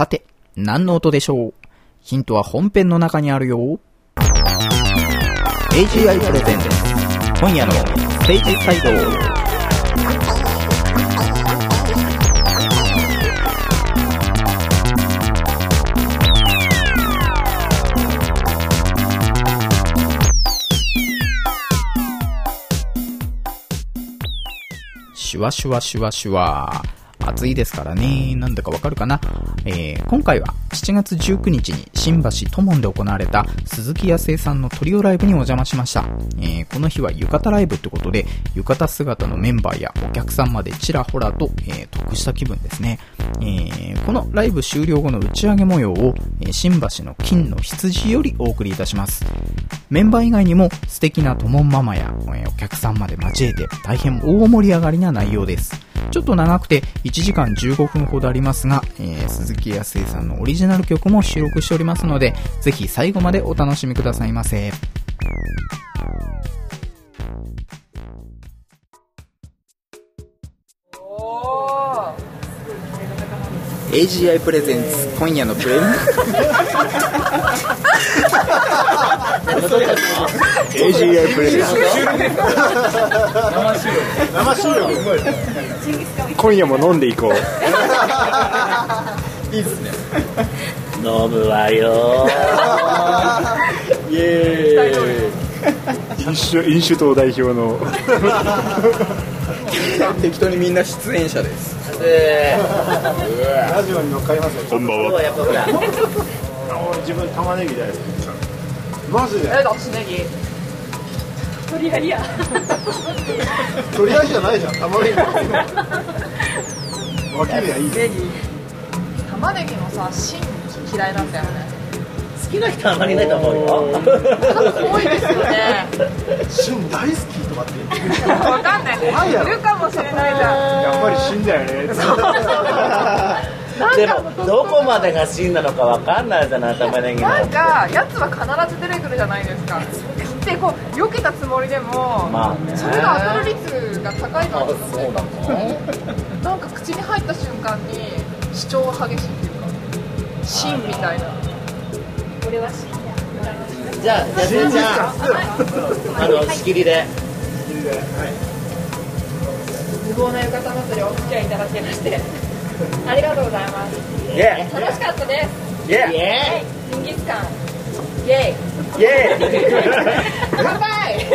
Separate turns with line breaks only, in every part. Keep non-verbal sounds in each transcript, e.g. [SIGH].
さて、何の音でしょう？ヒントは本編の中にあるよ。AGI プレゼント今夜のステージサイド。シュワシュワシュワシュワ。暑いですからね。なんだかわかるかな、えー、今回は7月19日に新橋トモンで行われた鈴木康生さんのトリオライブにお邪魔しました。えー、この日は浴衣ライブってことで、浴衣姿のメンバーやお客さんまでちらほらと、えー、得した気分ですね。えー、このライブ終了後の打ち上げ模様を、え、新橋の金の羊よりお送りいたします。メンバー以外にも素敵なトモンママや、え、お客さんまで交えて大変大盛り上がりな内容です。ちょっと長くて1時間15分ほどありますが、え、鈴木康生さんのオリジナル曲も収録しておりますので、ぜひ最後までお楽しみくださいませ。AGI プレゼンツ今夜のプレゼン
AGI プレゼンツ。生収録今夜も飲んでいこう
飲むわよ。[LAUGHS]
イエーイ。飲酒飲酒党代表の。[LAUGHS]
適当にみんな出演者です。
で
ラジオに乗っかりますよ。こんばん
は。
自分玉ねぎ大好きマジで。
え私ネギとりあえずや。
とりあえずじゃないじゃん。玉ねぎ。[LAUGHS] 分けりゃいい
ネギのさ芯嫌いなんだよね。
好きな人はあまりいないと思うよ。
多いですよね。
旬大好きとかって。
わかんない。
怖い
るかもしれないじゃん。
やっぱり旬だよね。
でもどこまでが真なのかわかんないじゃない玉ねぎの。
なんかやつは必ず出てくるじゃないですか。でこう避けたつもりでも、
まあね。
それが当たる率が高いのはちょっと
そうなの
なんか口に入った瞬間に主張が激しいっていうか芯みたいな。これは芯
じゃあじゃあじゃああの仕切りで。
無謀な浴衣祭りお付き合いいただきましてありがとうございます。
イエ
楽しかったです。
イエイエ
ジンギスカン。イエイ。
イイエイ
乾杯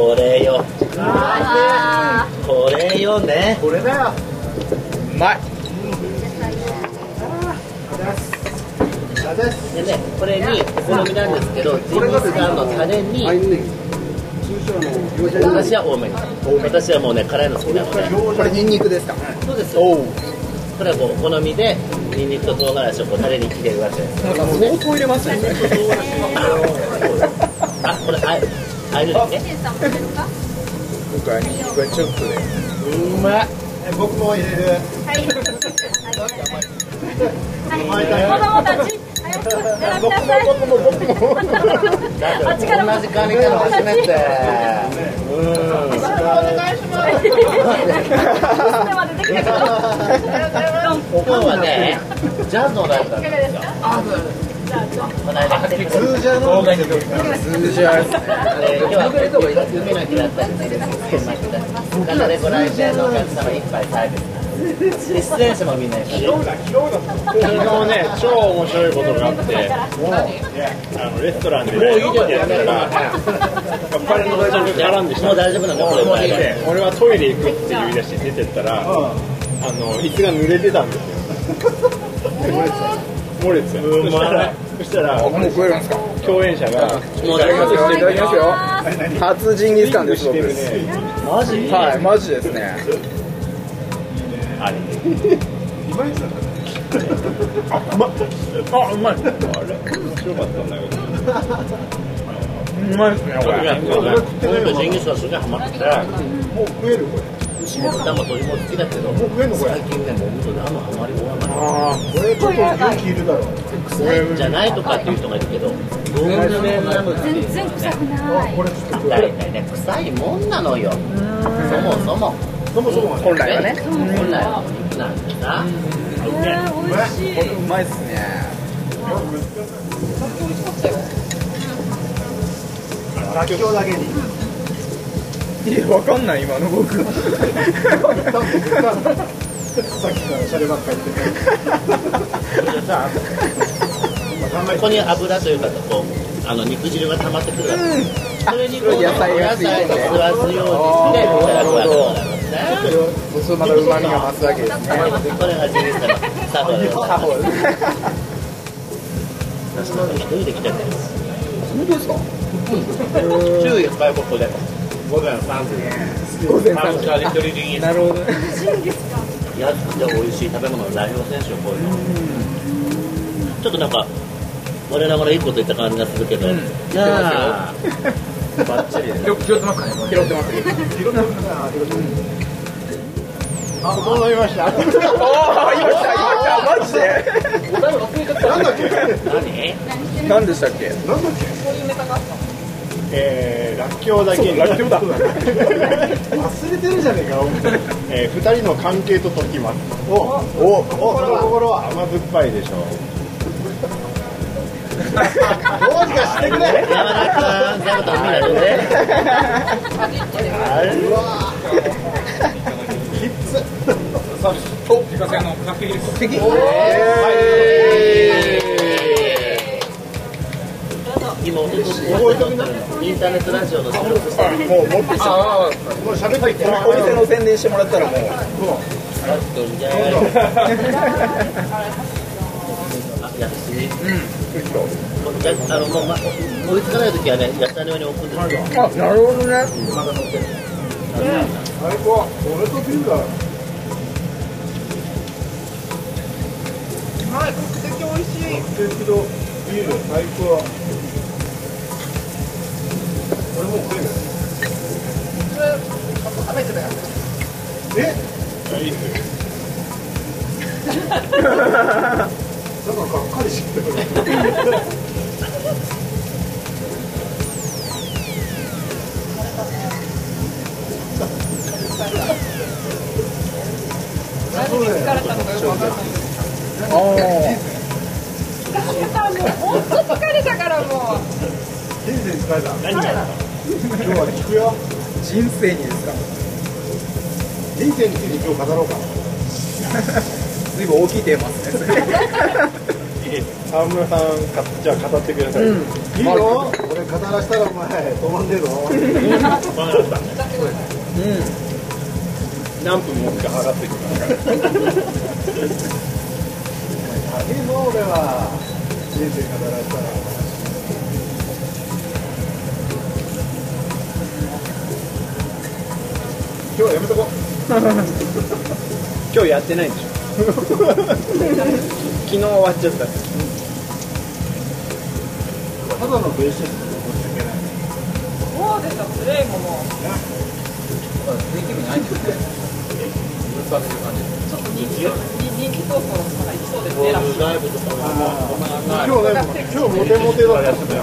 これよ。これよね。
これだよ。
うまい。
でねこれにお好みなんですけどジンギスカンのタレに私は多め。に私はもうね辛いの好きなので。
これニンニクですか
そうですよ。これはこうお好みでニンニクと唐辛子をこうタレに入れるわけです
なんか相当入れますよね。
あこれあえあえるね
僕はニンニクはちょっとで
うまい
僕も入れる
子供たち早く並びなさい
だって同じカニなの初めてうん
では出てきてくださ
今日はねジャズを習ったんですよ通
じゃの
通じ合いですね
今日は海の日だったんですけどただねご来店のお客様一杯サービスなんですで出演者もみんないる
昨日ね超面白いことがあってあのレストランで
もういいじゃん
やったらやっぱりの大丈夫絡んできた
もう大丈夫なんだこれぐらいが
で俺はトイレ行くって言い出して出てったら、あの椅子が濡れてたんですよ。漏れてた。そしたらそしたら
もう食えるんですか？
共演者が
もう大丈夫
いただきますよ。初ジンギスカンです僕。
マジ？
はいマジですね。
あれあうまっあうまい。あれ面白かったんだけど。うまいですねこれ。
ジンギスカンすげえハマって。て
もう食えるこれ
牛も豚も鶏も好きだけど
もう食えんのこれ。
最近ねもう本当にあんまハマり終わらない
ああこれちょっと勇気いるだろう
癖臭いじゃないとかっていう人がいるけどどういう面なの
全然臭くない
大体ね。臭いもんなのよ。そもそも
そもそも
本来はね。
本来はお肉なんてさ。
えー、美味しい。う
まいっすね
らっきょうだけに
いやわかんない今の僕。
さっきからシャレばっかり言っててさ
ここに油というかこうあの肉汁が溜まってくる。わけそれにこう
野菜が
吸わすようにしてこうやって。やるわけね
そうまた旨味が増すわけですね。
これが人生のサボル
サボル
私なんか一人で来てる
本当ですか？
注意外国で午前3時
午前
3
3
時一人でいい
なるほどね
安くて美味しい食べ物の代表選手をこういうの。ちょっとなんか我ながらいいこと言った感じがするけど、
うん。
いやー。バッチリです
拾ってます。拾ってます。
あ整いました
おーいましたいましたマジで
なんだっけ
何
何でしたっけ
なんだっけえー、らっきょうだけ。に
らっきょうだ
忘れてるじゃねえか、えー、二人の関係と解きます。おおお。その心は甘酸っぱいでしょう。どうにかしてくれ。
山田君。全部と見ないで
あれうわきっつ
お自家製のカフェです敵
今音としインターネットラジオの収録してる
もう持ってきた
もう喋っていって
お店の宣伝してもらったらもう
じゃあやしじゃあのもう、ま、追いつかないときはね野菜の上に置くんですよ
あなるほどね
最高俺とビールだ
はい国籍美味しい
鉄道ビール最高えない
それ食べてたよ
えいいっすよなんかがっかりしてる
疲れたのかよくわかんない
あ
疲れたもう本当疲れたからもう
人生疲れた何が今日は聞くよ。
あ人生にですか？
人生について今日語ろうか
随分大きいテーマですね。[LAUGHS]
沢村さん。かじゃあ語ってください、いいよ。俺語らしたらお前止まんねえぞ。
何分もか
上がってくるから高いぞ俺は人生語らしたら今日はやめとこ [LAUGHS]
今日やってないんでしょ。[LAUGHS] 昨日終わっちゃった。
ただのベーシストで申し訳ない
そうでプレイももう
できるないんですね
ちょっと人気人気投稿の方がいそうですねラッシュ
ライブとかも
今日ね今日モテモテだったんですよ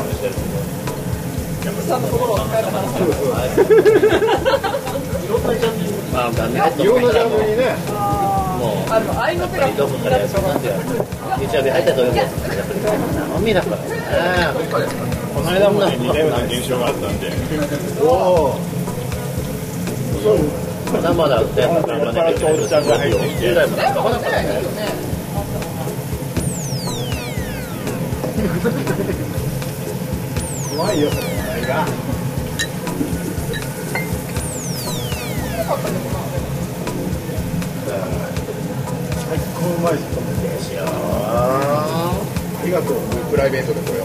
さんのところを使えた話
そうそう
まあダメ
いろんなジャンルにね
もう
あの愛の手が
どこからやってなんてやる YouTube で入ったと思う生身だからね
この間もね似たような現象があったんでおおそう
まだまだね
酔っ払ったおじちゃんが入ってきて
10代もなかなかね
怖いよその話題がまいですよありがとう。プライベートでこれ。を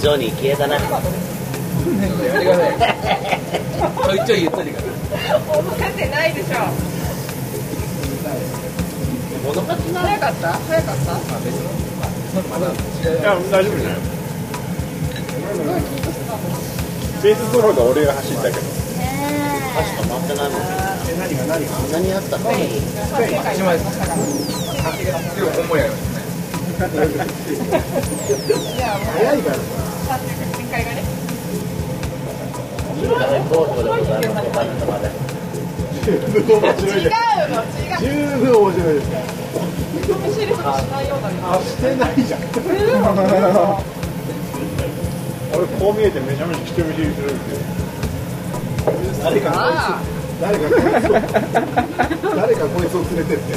ジョニー消えたな。
やめてくださいちょいちょい言っといてください
覚えてないでしょ。
物書きな
早かった。早かった。
いや大丈夫だよ。ベースソロが俺が走ったけど。
箸止まってないもん。
え何が何が
あったの
一枚ですでも本物やりましたね
早いか十分面白い
違う
です
の違う
十分面白いですから
人見知りとかしないような
あしてないじゃん俺こう見えてめちゃめちゃ人見知りするんですよ誰かこいつを誰かこいつを連れてって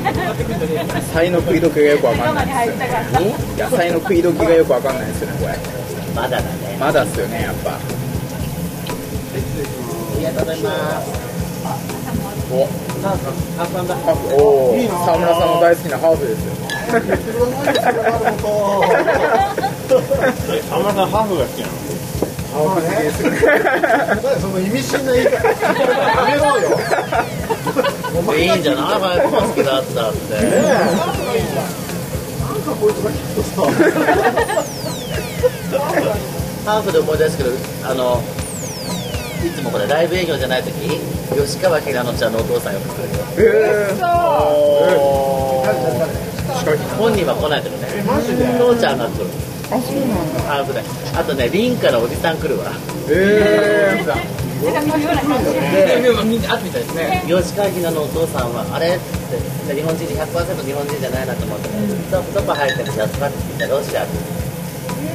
野菜の食い時がよくわかんないですよね。野菜の食い時がよくわかんないですよねこれ
まだだね。
まだっすよねやっぱ。
ありがとうございます
お
ハ
沢村さんの大好きなハーフですよ
あんまさんハーフが好きなのハーフ好きですねその意味深な言い方やめろよ
いいんじゃないハーフが好きだったって
なんかこいつがきっとさ
ハーフで思い出すけどあのいつもこれライブ営業じゃない時吉川ひらのちゃんのお父さんよく来る。よ
えー、お
誰誰誰？
近い
本人は来ないけどね。
マジで？
父ちゃんが来る。
あそうなんだ。
ハーフであとねリンからおじさん来るわ。
えー、
なんか微妙な感じ
で
みんなあったみたいですね。
吉川ひなのお父さんはあれ？って。日本人で100%日本人じゃないなと思って。ねどどこ入ってるジャズバって聞いたらロシア。って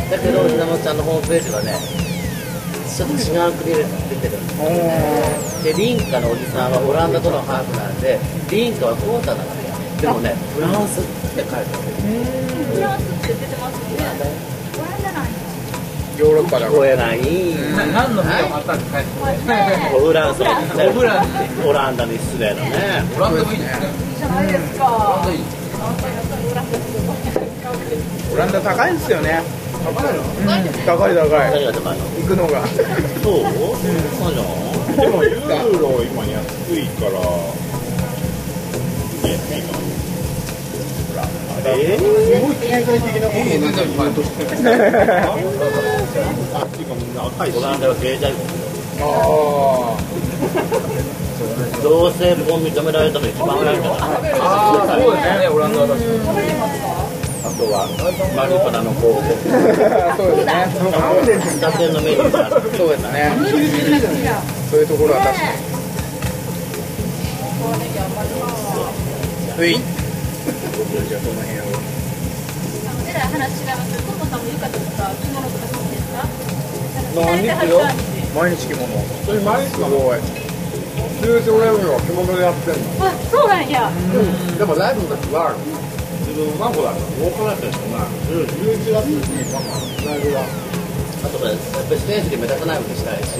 だけどひなのちゃんのホームページはねちょっと違う国で出てるんです
おー。
でリンカのおじさんはオランダとのハーフなんでリンカはクォーターなのよでもねフランス。って書いてある
フランスって出てますね。オランダなんや
ヨーロッパだ
聞こえない。
何の
フランス
フラン
オランダに失礼だね。
オランダもいいね
じゃないですか。
オランダ高いんですよね。高い高い高い。
何が高いの。
行くのが。
そう？そうじゃん
でもユーロ今安いから安いかほらあれすごい経済的なことになってるとしてあっていうかみんな赤いし
オランダは経済国
あ
同性婚認められたの一番早い
かに
あとはマルパナの候補
そうですねそうですねそういうところは確かにうい。じゃあこの辺を
えらい話違いますけど、トモさんも浴衣とか？着物とか好きですか？
何
なんか
日よ毎日着物。
それ毎日
すごい。
通常ライブは着物でやってんの。
あ、そうなんや。
でもライブの時は自分はほら多くなった人が11月にライブが。
あとやっぱりステージで目立たないようにしたいし。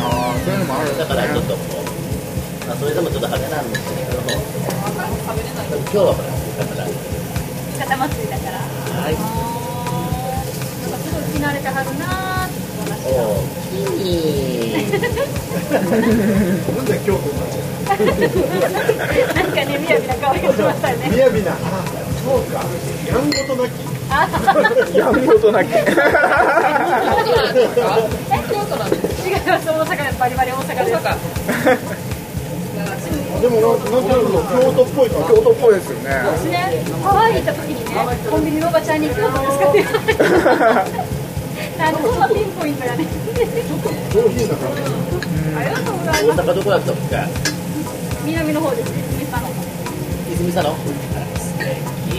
ああそういうのもある
だからちょっとこう、まあ、それでもちょっと派手なんですけど今日はほら浴衣だ
浴衣祭りだから。
はい。
なんかすごい着慣れてはるなー
おおきに
なんで京都な
た。なんかね、みやびな香りがしましたよね。
のみやびな。あそうか。やんごとなき。
やんごと [LAUGHS] なき
違います、大阪でバリバリ大阪です。
でもなんかなんとなく京都っぽい
京都っぽいですよね
私ね、ハワイに行った時にね、コンビニのおばちゃんに京都ですかって言われて。なんかそんなピンポイントやね。
上品な感じ
ありがとうござい
大
ます。
阪どこだったっけ？
南の方です。ね、泉佐野。
泉佐野。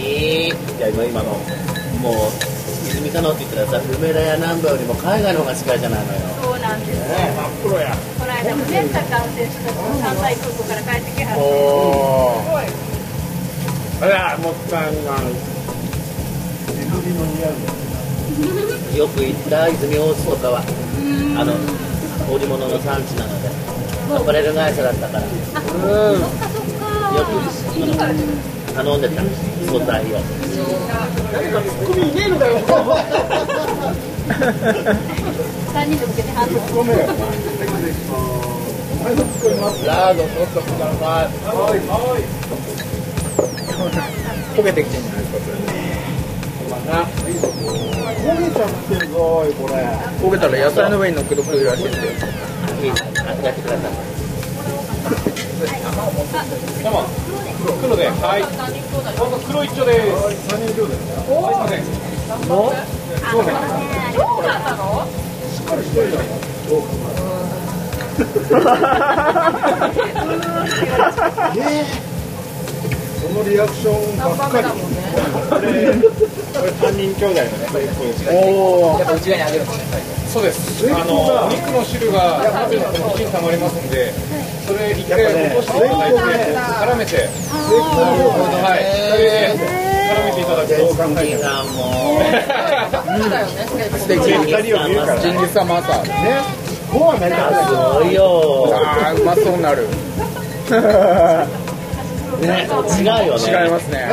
いいいや今今のもう泉佐野って言ったらさ梅田や南部よりも海外の方が近いじゃないのよ。
そうなんです。よ。
真っ黒や
間もね、サッカーの選手たちも関西空港から帰ってきは
お
る。
お
あらもったいない泉の似合う
よく行った泉大津とかはあの織物の産地なのでアパレル会社だったから。うん。よく頼んでた素材を。[LAUGHS]
三人で受けてはんの。
ごめん
ラード取っとください
焦げてきてんじゃないですかそれ
焦げちゃってるぞおいこれ
焦げたら野菜の上に乗っけとくといいらしいんですよ
いいあやってください
生黒ではい僕黒一丁です三人兄弟すいません
そうだったの
しっかりしてるじゃん。どうかえそのリアクションばっかり
だもんね
これこれ三人兄弟のねこれ
おー。
そうですあのお肉の汁が鍋の中に一気に溜まりますんでそれ一回落としていただいて絡めてはい絡めていただくと
いいなもう
そうだよね
素敵。ジン
二人を見るから
ギス
ご飯めっちゃ
すごいよ。
あー、うまそうになる。[LAUGHS]
ね違うよね。
違いますね。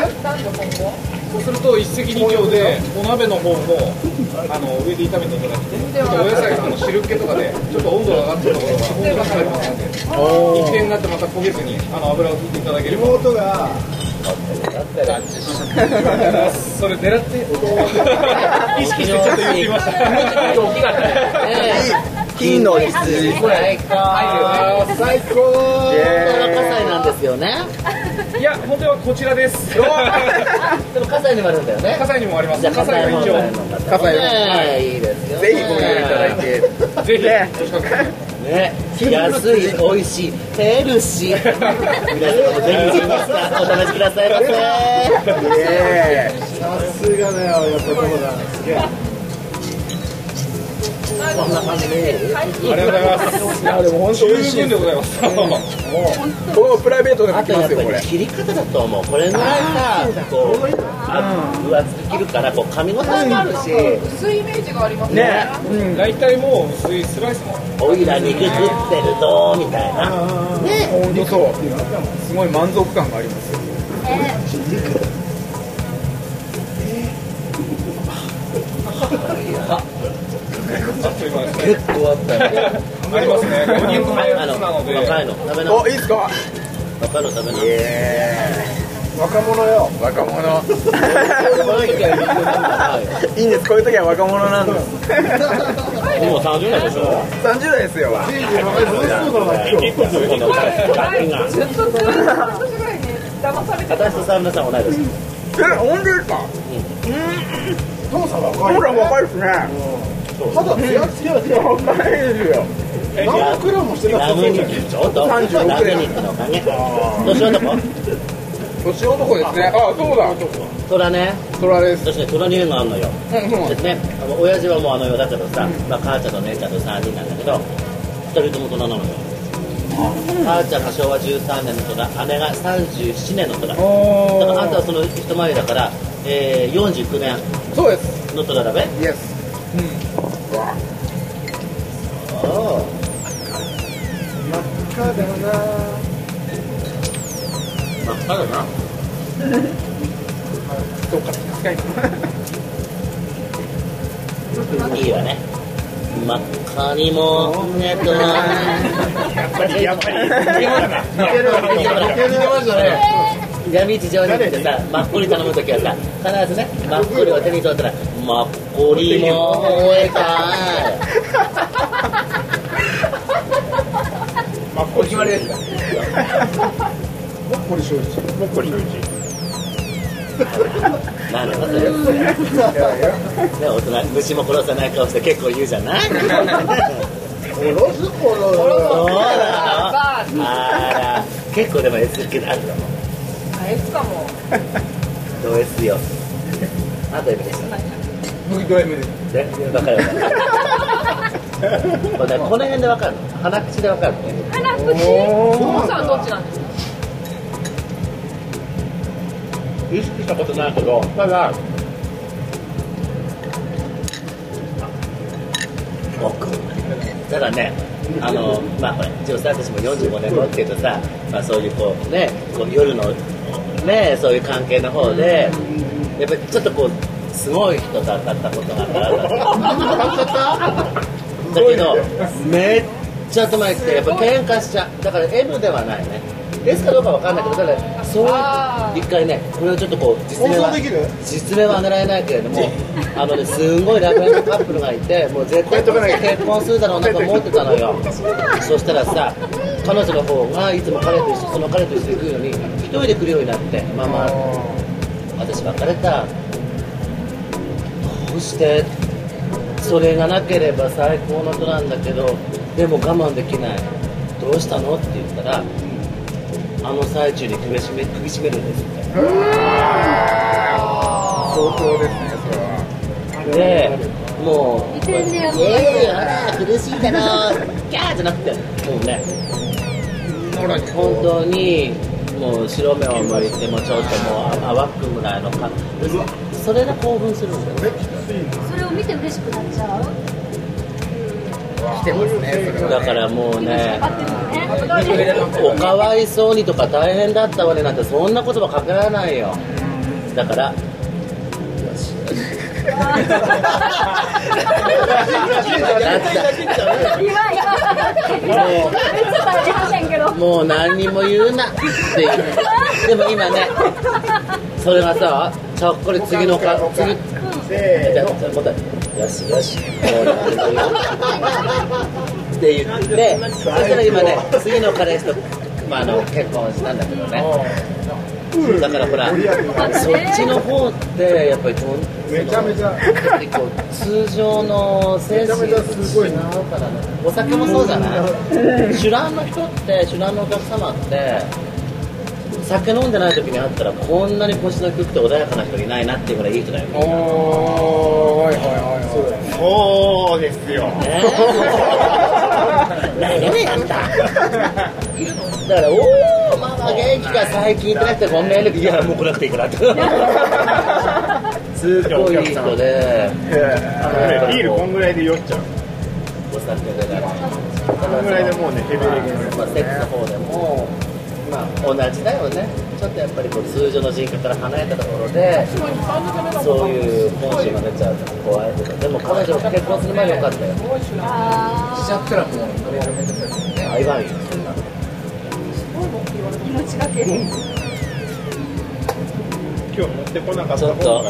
そうすると一石二鳥でお鍋の方もあの上で炒めていただいてちょっとお野菜の汁気とかでちょっと温度が上がったところが温度が下がりますので一定になってまた焦げずにあの油を引いていただければ。
妹が
それ狙って [LAUGHS] [LAUGHS] 意識してちょっと言ってみました。
大きかったね
金の羊。
最高
最高。
葛西なんですよね
いや本当はこちらです。[LAUGHS]
でも葛西にもあるんだよね。
葛西にもあります。
じゃあ
葛西が一応。
葛西
ねいいです。よ
ぜひご利用いただいて。
ぜひ
ね
ね安い美味しいヘルシー。皆様もぜひお試しくださいませ。
さすがだよやっぱそうだ。すげえ
こんな感じで。
ありがとうございます。
いや、でも本当美味しい
十分でございます
もプライベートでも
あとやっ
来ますよ、
切り方だと思うこれぐらいさこうあ分厚く切るからこう噛み応えもあるし
薄いイメージがありますね
ね。うん。
大体もう薄いスライスも
おいら肉食ってるぞみたいなね
本当そう。すごい満足感がありますよ。
結構あったよ
ありますねお肉のや
あの
つなので
若いの食べな
お、いいっすか？
若いの食べな
若者よ
若者。[LAUGHS] いいんです、こういう時は若者なんです。
でも30代でしょ
30代ですよ。
楽しそうだな今日
このガキが
ずっとずっと半年ぐらいに騙されて
私と沢村さん同い年
え、本当ですか？
父さん若い
ほら、若いですね。
肌ツヤツヤで
若いですよ。
何クラもしてなさ
ラム
そうじゃん
肉ちょっと
36
ラム肉のおかげ年男
年男ですね。あ、そうだ。
虎ね
虎です。
私ね虎に縁があるのよ
うん、です。
ねあの親父はもうあの世だけどさ、まあ、母ちゃんと姉ちゃんと3人なんだけど2人とも虎なのよ母ちゃんが昭和13年の虎姉が37年の虎だ
お
からあんたはその一回りだから、えー、49年
そうです。
の虎だべ
イエス。うん。
真っ赤だな。
真っ赤だな。
そうか、確かに。
いいわね。真っ赤にもねとなやっぱりやっぱり。[LAUGHS] 似てましたね闇市場に行ってさマッコリ頼むときはさ必ずねマッコリを手に取ったらマッコリもえか
まあこれ決まりですか
これ正直
もっこり正直
なんだそれ。ね大人虫も殺さない顔して結構言うじゃない？
殺すこの
そうだ
バー
あら。結構でも S 気あるよ
あいつかも
どう S よ。あと M でした
僕ド M です。
で分かる分かる。[LAUGHS] これねこの辺で分かる。の鼻口で分かる。の
鼻口？さんどっちなんですか
意識したことないけどただ僕ただねあのまあほら一応さ私も45年後っていうとさ、まあ、そういうこうねこう夜のねそういう関係の方でやっぱりちょっとこうすごい人と当たったことがあったらだけどめっちゃ頭いってやっぱ喧嘩しちゃう。だから M ではないね。S かどうかわかんないけど、ただそう一回ね、これをちょっとこう実名は実名は狙えないけれども、あのねすんごいラブラブカップルがいて、もう絶対結婚するだろうなと思ってたのよ。そしたらさ、彼女の方がいつも彼と一緒その彼と一緒に来るのに一人で来るようになって、ママ私別れた。どうして？それがなければ最高の人なんだけどでも我慢できない。どうしたの？って言ったらあの最中に首絞め首絞めるんです。って
相当ですねそれは。
でもういや苦しいだろギャーじゃなくてもうね本当にもう白目を向いてもちょっともう。淡くぐらいのか。それが興奮するん。だよね
それを見て嬉しくなっちゃう。
来てますね。
だからもう。ねおかわいそうにとか大変だったわねなんてそんな言葉かけられないよ。だから。よし
今今
もうもう何にも言うなっていう。でも今ねそれがさちょっこり次のか次。じゃあじゃあ答えよしよしもう何でも言う。って言ってそしたら今ね次の彼氏と、まあ、あの結婚したんだけどね。だからほらそっちの方ってやっぱり
めちゃめちゃ
結構通常の精神と違うからねお酒もそうじゃない。酒乱の人って酒乱のお客様って酒飲んでない時に会ったらこんなに腰の低くて穏やかな人いないなっていうぐらいいい人だよね
おーいはいはいはいそうですよ。
ね [LAUGHS] 何やねんあんただから「おおママ元気か最近」ってなってごめんねいやもう来なくていいから。っ [LAUGHS] てすっごいいい人で。
ビールこんぐらい。で酔っちゃう
お酒でね
こんぐらいでもうねヘベレケ
まあ、セックスの方でも、まあ、同じだよねちょっとやっぱりこう通常の人格から離れたところでそういう本心が出ちゃうと怖いけどでも彼女結婚する前によかったよ
あ
しちゃったらもう、それやめてください
命がけ
今日持ってこなかっ
ちょっと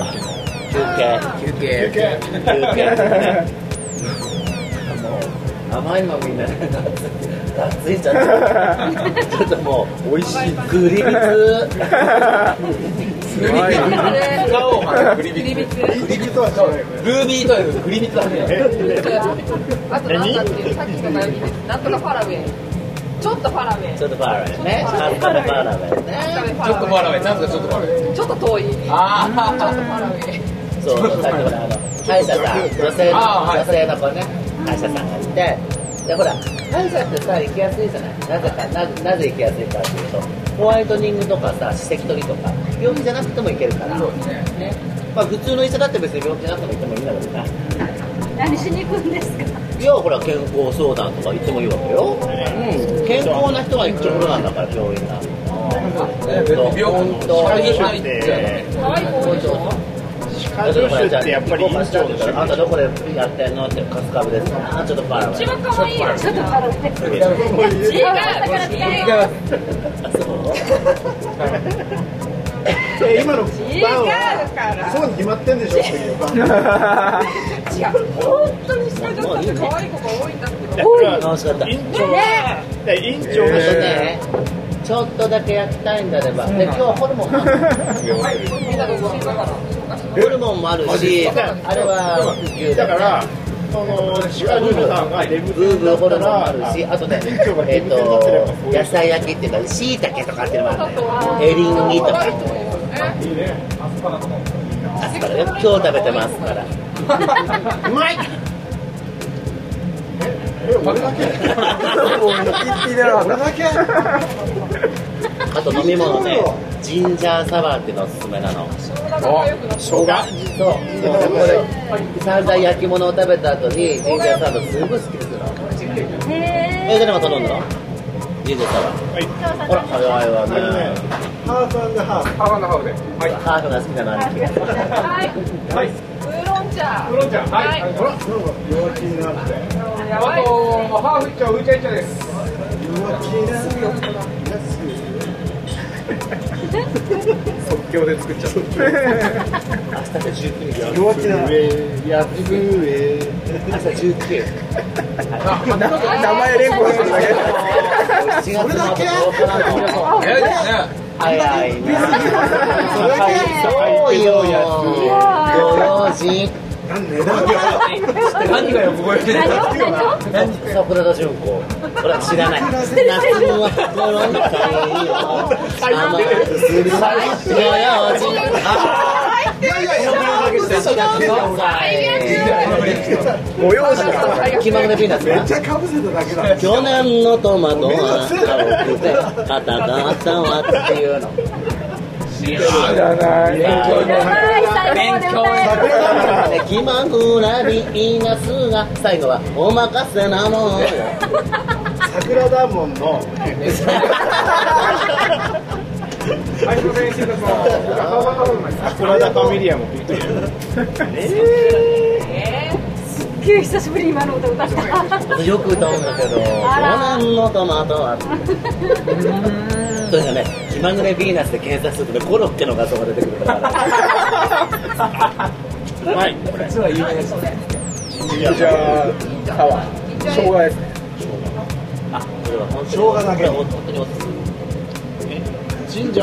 休憩。
休憩。
休憩。もう甘いのみんなねがいちゃってちょっとも。う美味しいグリビツ
グリビツ。使おう、まグリビツ。
リビとは
ルービーというグリビツだね
あとなんだっていうさっきの悩みですなんとかファラウェイちょっとファラウェイ
ちょっとパーラーねカルカルパーラーね
ちょっとファラウェイ、なんかちょっとファラウェイ。
ちょっと遠い
あ
ちょっとファラウェイ
そう、さっきほら、あの、歯医者さん、女性の、女性の子ね、歯医者さんがいて、で、ほら、歯医者ってさ、行きやすいじゃない？なぜか、ななぜ行きやすいかっていうと、ホワイトニングとかさ、歯石取りとか、病気じゃなくても行けるから、
そうですね。
ね。まあ、普通の医者だって別に病気じゃなくても行ってもいいんだけどね。
何しに行くんですか？
いや、ほら、健康相談とか行ってもいいわけよ。うん。健康な人が行くところなんだから、病院が。
別に病
本当
歯科医入っち。
ょ
ってやっぱり院長でしょ
あんたどこでやってんのってカスカブですあちょっとパラ
一番可愛いよ
ちょっとパラで
違う
違う
あそう
え今のバンはそうに決まってんでしょっていうバン
違う本当に下ちょっと可愛い子が多いんだけど
楽しかった
院長は院長が
ね、ちょっとだけ焼きたいんであれば、で今日はホルモン
みんな独身だから
ホルモンもあるし、あれは牛
だからその歯科助手さんブ
ブーブーホルモンもあるし、あとね、えっと野菜焼きっていうか、しいたけとかっていうのもあるのよ。エリンギとか。
いいねアスパラとかも
アスパラね今日食べてますから。うまい。[LAUGHS]
え [LAUGHS] 俺だけ。俺だけ
あと飲み物ね、ジンジャーサワーっていうのおすすめなの。
生姜？
そう。でこれ、散々焼き物を食べた後に、ジンジャーサワーすごい好きですよ。
へ
え、誰が頼んだの？ジンジャーサワー。ほら、早いわね。
ハーフハーフ。
ハーフハーフで。はい。
ハーフが好きなの。
はい。
はい。
ウーロン茶。
ウーロン茶。はい。
はい。
ほら。
弱気になって。
あとハーフ一丁うちゃいちゃです。
弱気な安い
京で作っちゃった。
明日19日
やつえ
明日。19
名前連呼するだけ
それだけ
そうよご用心
値段が
何がよく覚えてる
桜田淳子これは知らない。夏の心に太陽甘くするご用心
い。やい。やい。や
ご用心が
気まぐれピーナッツ
めっちゃかぶせただけだ
去年のトマトは青くて硬かったわってい。うの
知らない。
はい。最後まで歌える
気まぐらビーナスが最後はお任せなもんよ
桜田門の。桜田ファミリアもびっ
げえ久しぶりに今の歌歌った
よく歌うんだけど
あら
去年のトマトは。それがね。気まぐれビーナスで検索するとねコロッケの画像が出てくるから。
うまい。これ。
じゃあサワー生姜ですね
あこれは本当に
生姜だけ
は本当に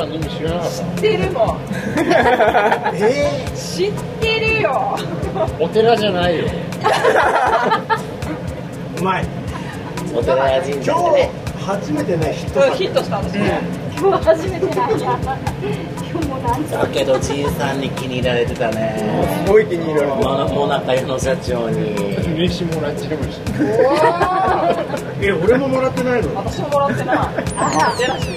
の意味知らなかっ
知ってるもん
え
知ってるよ。
たお寺じゃないよ。
ー、うまい。
お寺。や神社
今
でね
日初めてねヒット
うんヒットしたんですね
今日初めてなん
だけどじいさんに気に入られてたね。
すごい気に入られて
ももなか屋の社長に。
名刺もらっちゃいまし。た
え俺ももらってないの？
私ももらってない。あジェラシー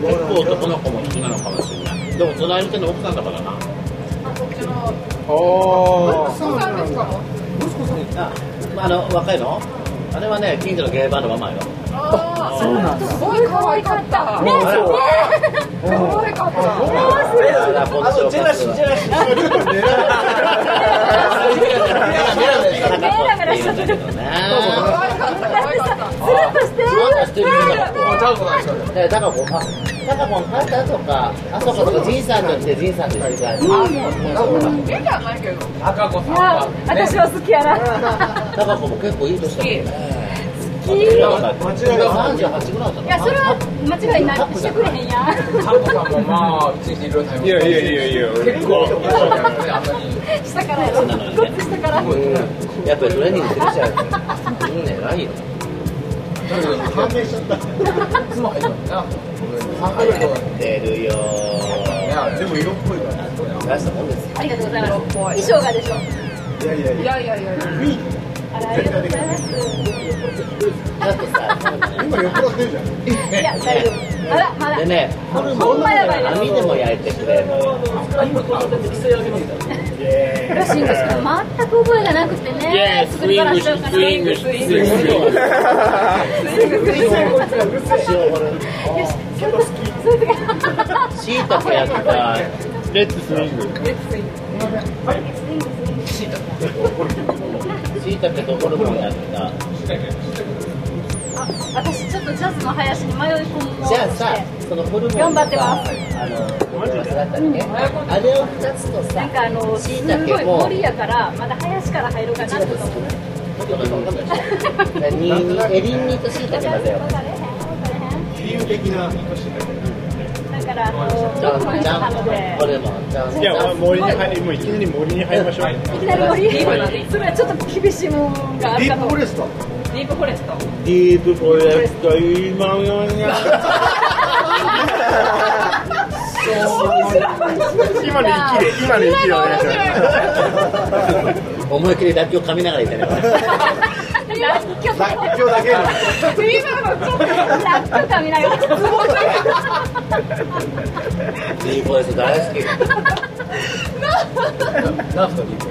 結構男の子も好きなのかもしれないでも隣の手の奥さんだからな。
あこっちの。
おー。
そうなんですか？
あまああの若いの？あれはね近所のゲーバーのママよ。
ああそうなんだすごい可愛かったね
あら
可愛かった
あらこの正月は
ちょっと狙
メラメラしてるんだけどね
可愛かった可愛かった
してるんだからこう、あ、だからこう、あったとか、あ、そうかそうか、じいさんとして、じいさんとしてが、あ、そうか。
絵じゃないけど
赤子さん
私は好きやな
だからこうも結構いい年だもんね。
い
間違いない。三十八ぐらいだった
やそれは間違いないしてくれへんやん
タコさんもまあ一日いろいろ
いやいやいやいや
結構
下からやろごっつ下から
やっぱりトレーニングしてるじゃん。いいね、偉いよ。
判明しちゃった
妻入ったな三回と
出るよ
いやでも色っぽいから
大したもんですよ。
ありがとうございます衣装がでしょ
いやいやいや
いやいやいや
ありがとうございます
だってさ、
今酔っ払ってるじゃん
いや大丈夫まだまだ
でね、ホルモンの網でも焼いてくれるのよ。
らしいんですけど全く覚えがなくてね作り話しちゃうからねよし
スイング、スイング。塩ホル。
そういう時
しいたけ焼きたい。
レッツスイング
たけとホルモン焼きた。い。
あ私ちょっとジャズの林に迷い込もう
じゃあさ、そのホルモン
頑張って
さ
ます。
あの、だったっけ？あれを二つとさ、
なんかあのすごい森やからまだ林から入ろうかなと思っ
エリンギとしいたけ混ぜよ
的な
だからあの
じゃ
ドッグも
んじゃ
したので
いやまあ森に入りもういきなり森に入りましょう。
いきなり森。それはちょっと厳しいもんがあ
ディ
るかと。
ープフォレスト
ディープフォレスト。
ディープフォレスト今よに。ゃ
今の息で今の息でお願いします
思いっきりらっきょう噛みながら言ってね
らっきょう
らっきょうだけ
今のちょっと
らっきょうかみながら
ディープフォレスト大好き
何すかディープ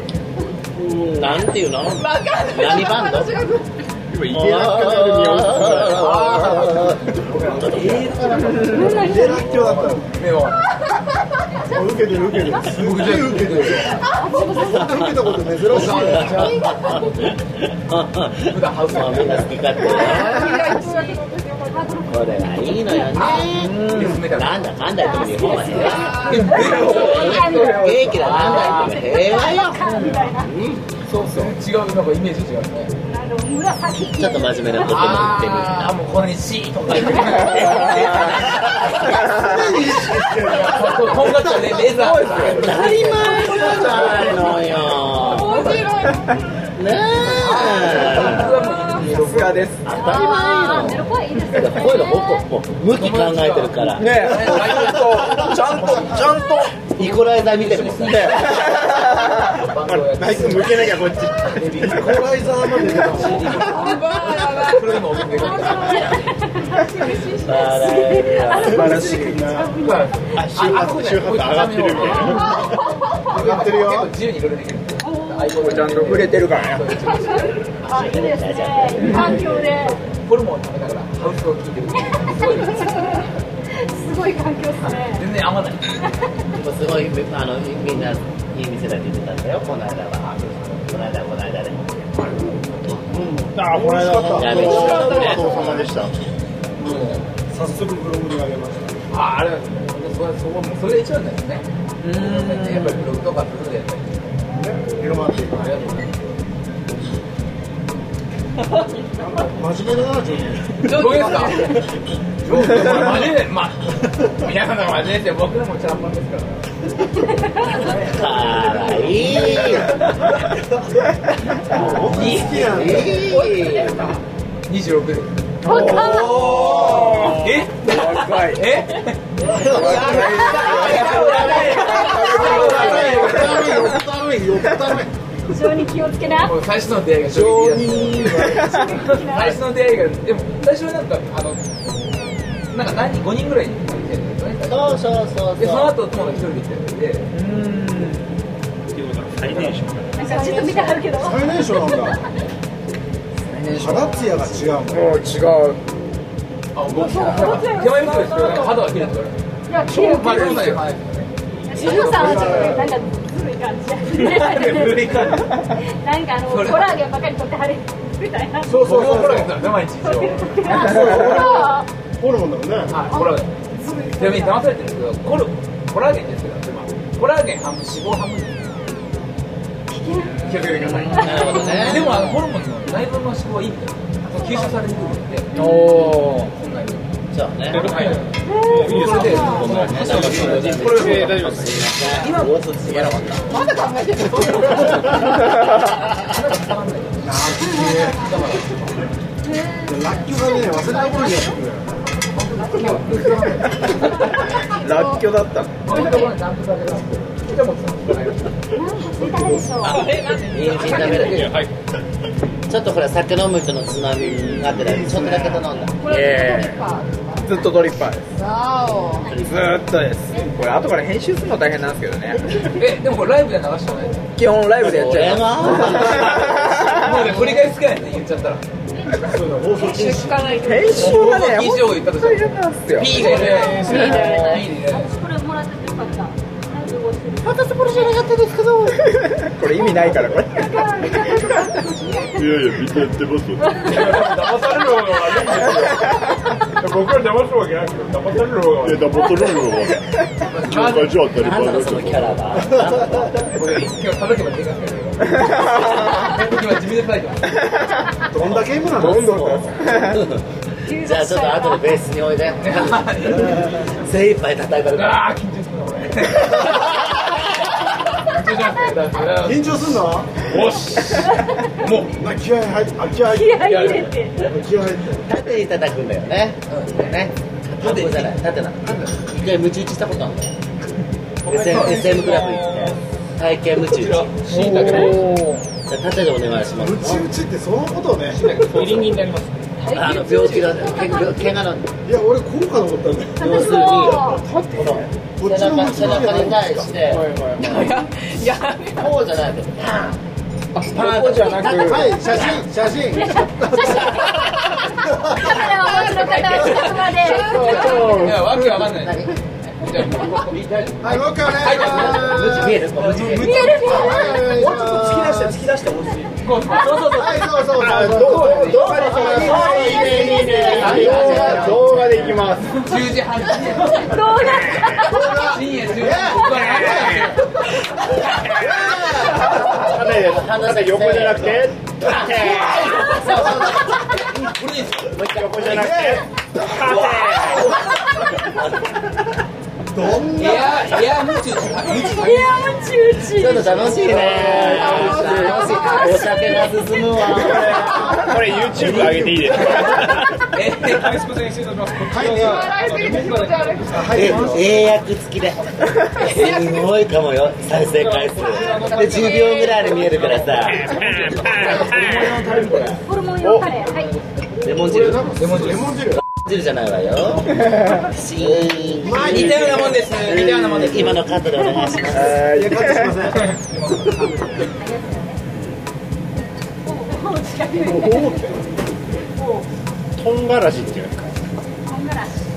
うんなんていうの何バンド
私が
今池田カナルにでらっきょうだったの
目を
受けてる受けてるすっげえ受けてる受けたこと珍しいよ
普段ハウスはみんな好き勝手これがいいのよねなんだかんだ言っても日本は平和元気だなんだ言っても平和よ
みたいな
そうそう違うなんかイメージ違うね
ちょっと真面目なことも言ってみた
あもうこれに C とか言ってとんがったねレザー
当たり前じゃないのよ
面白い
ねえ
さすがです
当たういうの僕もう向き考え。てるから
ねちゃんとちゃんと
イコライザー見てるもんね。
ナイス向けなきゃこっちイコライザーまで素晴らしい。な
あ
周波数上がってるみたいな。上がってるよ。
結構自由にいろいろできる
ちゃんと触れてるからね
あいいですね。環境で。
ホルモンを食べながらハウスを聞い。てるすごい
環境ですね。[LAUGHS]
全然合わない
もうすごいあのみんないい店だって言ってたんだよ。この間は。この間この間で
ああこの間は
やめてくださいね
お父様でした早速ブログに上げました。
ああれ。それそこもうそれが一番だよね。やっぱりブログとかブログでやったり
広まっていく
ありがとうございます
真面目だなちょっ
どうですか僕は真面目まあ皆さんが真面目で僕らもチャランパンですから [LAUGHS]
かわい。いい。い
26ですえ
若い
え
非常に気をつけな。
最初の出会いが衝撃的だった最初の出会いがでも最初はなんかあのなんか何人5人ぐらいいてるんですよね
そうそうそう
でその
そう
後友が一人で来てるんで
なんかちょっと見てはるけど
最年少なんだ。肌ツヤが違うんだ。
もう違う
あ僕手前味噌ですけど肌が綺麗って言われる
いや綺麗。
まあそうなんですよはい
しのさんはちょっとねなんかずるい感じなんかあのコラーゲンばかり取ってはるみたいな
そうそうそう
コラーゲンなんですね毎日
ホルモンだもんね
はいコラーゲンちなみに騙されてるんですけどコルコラーゲンですけどまあコラーゲン半分脂肪半分気をつけてください
なるほどね
でもあのホルモンの内分の脂肪はいいみたいな吸収されにくいんで
おお
そんなに
そうね。
はい。それでこのこれで大丈夫です今もやらなかったまだ考えてるそういうこと
ラッキョがね忘れた頃にやってくる
らっきょだった
ち
ょ
っとこれ酒飲む人のつまみがてらちょっとだけ頼んだ。
ええずっとドリッパーですずーっとです。これ後から編集するの大変なんですけどね。
えでもこれライブで流してない
基本ライブでやっちゃいます。
は
もうね繰り返すくらいって言っちゃったら。
放送禁止
編集。がね
以上言ったとしたら
大変なんですよ
P が入れない P が入れないい
これもらっててよかったなんか動いてる
これ意味ないからこれ
いやいやみんなやってますよ
騙される方が悪いんですよ僕ら騙すわけなくて騙される方が
いやダボトルールは業界上当たり
なんだろ
前
うそのキャラが
今日叩けばでかくなる今自分で叩いてます
どんなの
どんどん
じゃあちょっと後でベースにおいで。精一杯叩いたるから。
ああ緊張する。な [LAUGHS] 俺緊張す
んの？
よし。もう
な気合入ってあ気合入っ
い入れて。
て気合入って。
縦に叩くんだよね。ね縦じゃない縦なの一回ムチ打ちしたことあるんだよ。SM, SM クラブ行って体験ムチ打ちじゃ
しいたけど
あ縦でお願いします
うちうちって。そのことね
エリンギになります
あの病気がけ怪我の
いや俺こうかと思ったんだよ
要するに
こ
この背中背中に対して
いや
こうじゃないんだよパン
ここじゃなく
はい写真写真。
カメラはもちろん片足近くまで。
いやわけわかんない
はい僕はね
ムチ見える見える
見える
もうちょっと突き出して突き出してほしい動画でいきます。
どんな
いやいやもうちょっと
いやもうチューチ
ちょっと楽しいね楽しいお酒が進むわ
これ YouTube 上げていいですか
えー、カリスマ先生としますこっち側が
笑いすぎて気持ち悪い
え英訳付きですごいかもよ再生回数で10秒ぐらいで見えるからさ
ホルモン用カレーはい
レモン汁
レモン汁。
じゃないわよ。シーン
似たようなもんです。似たようなもんです。
今のカットでお願いします。
いやカットしませんとんがらしっていうか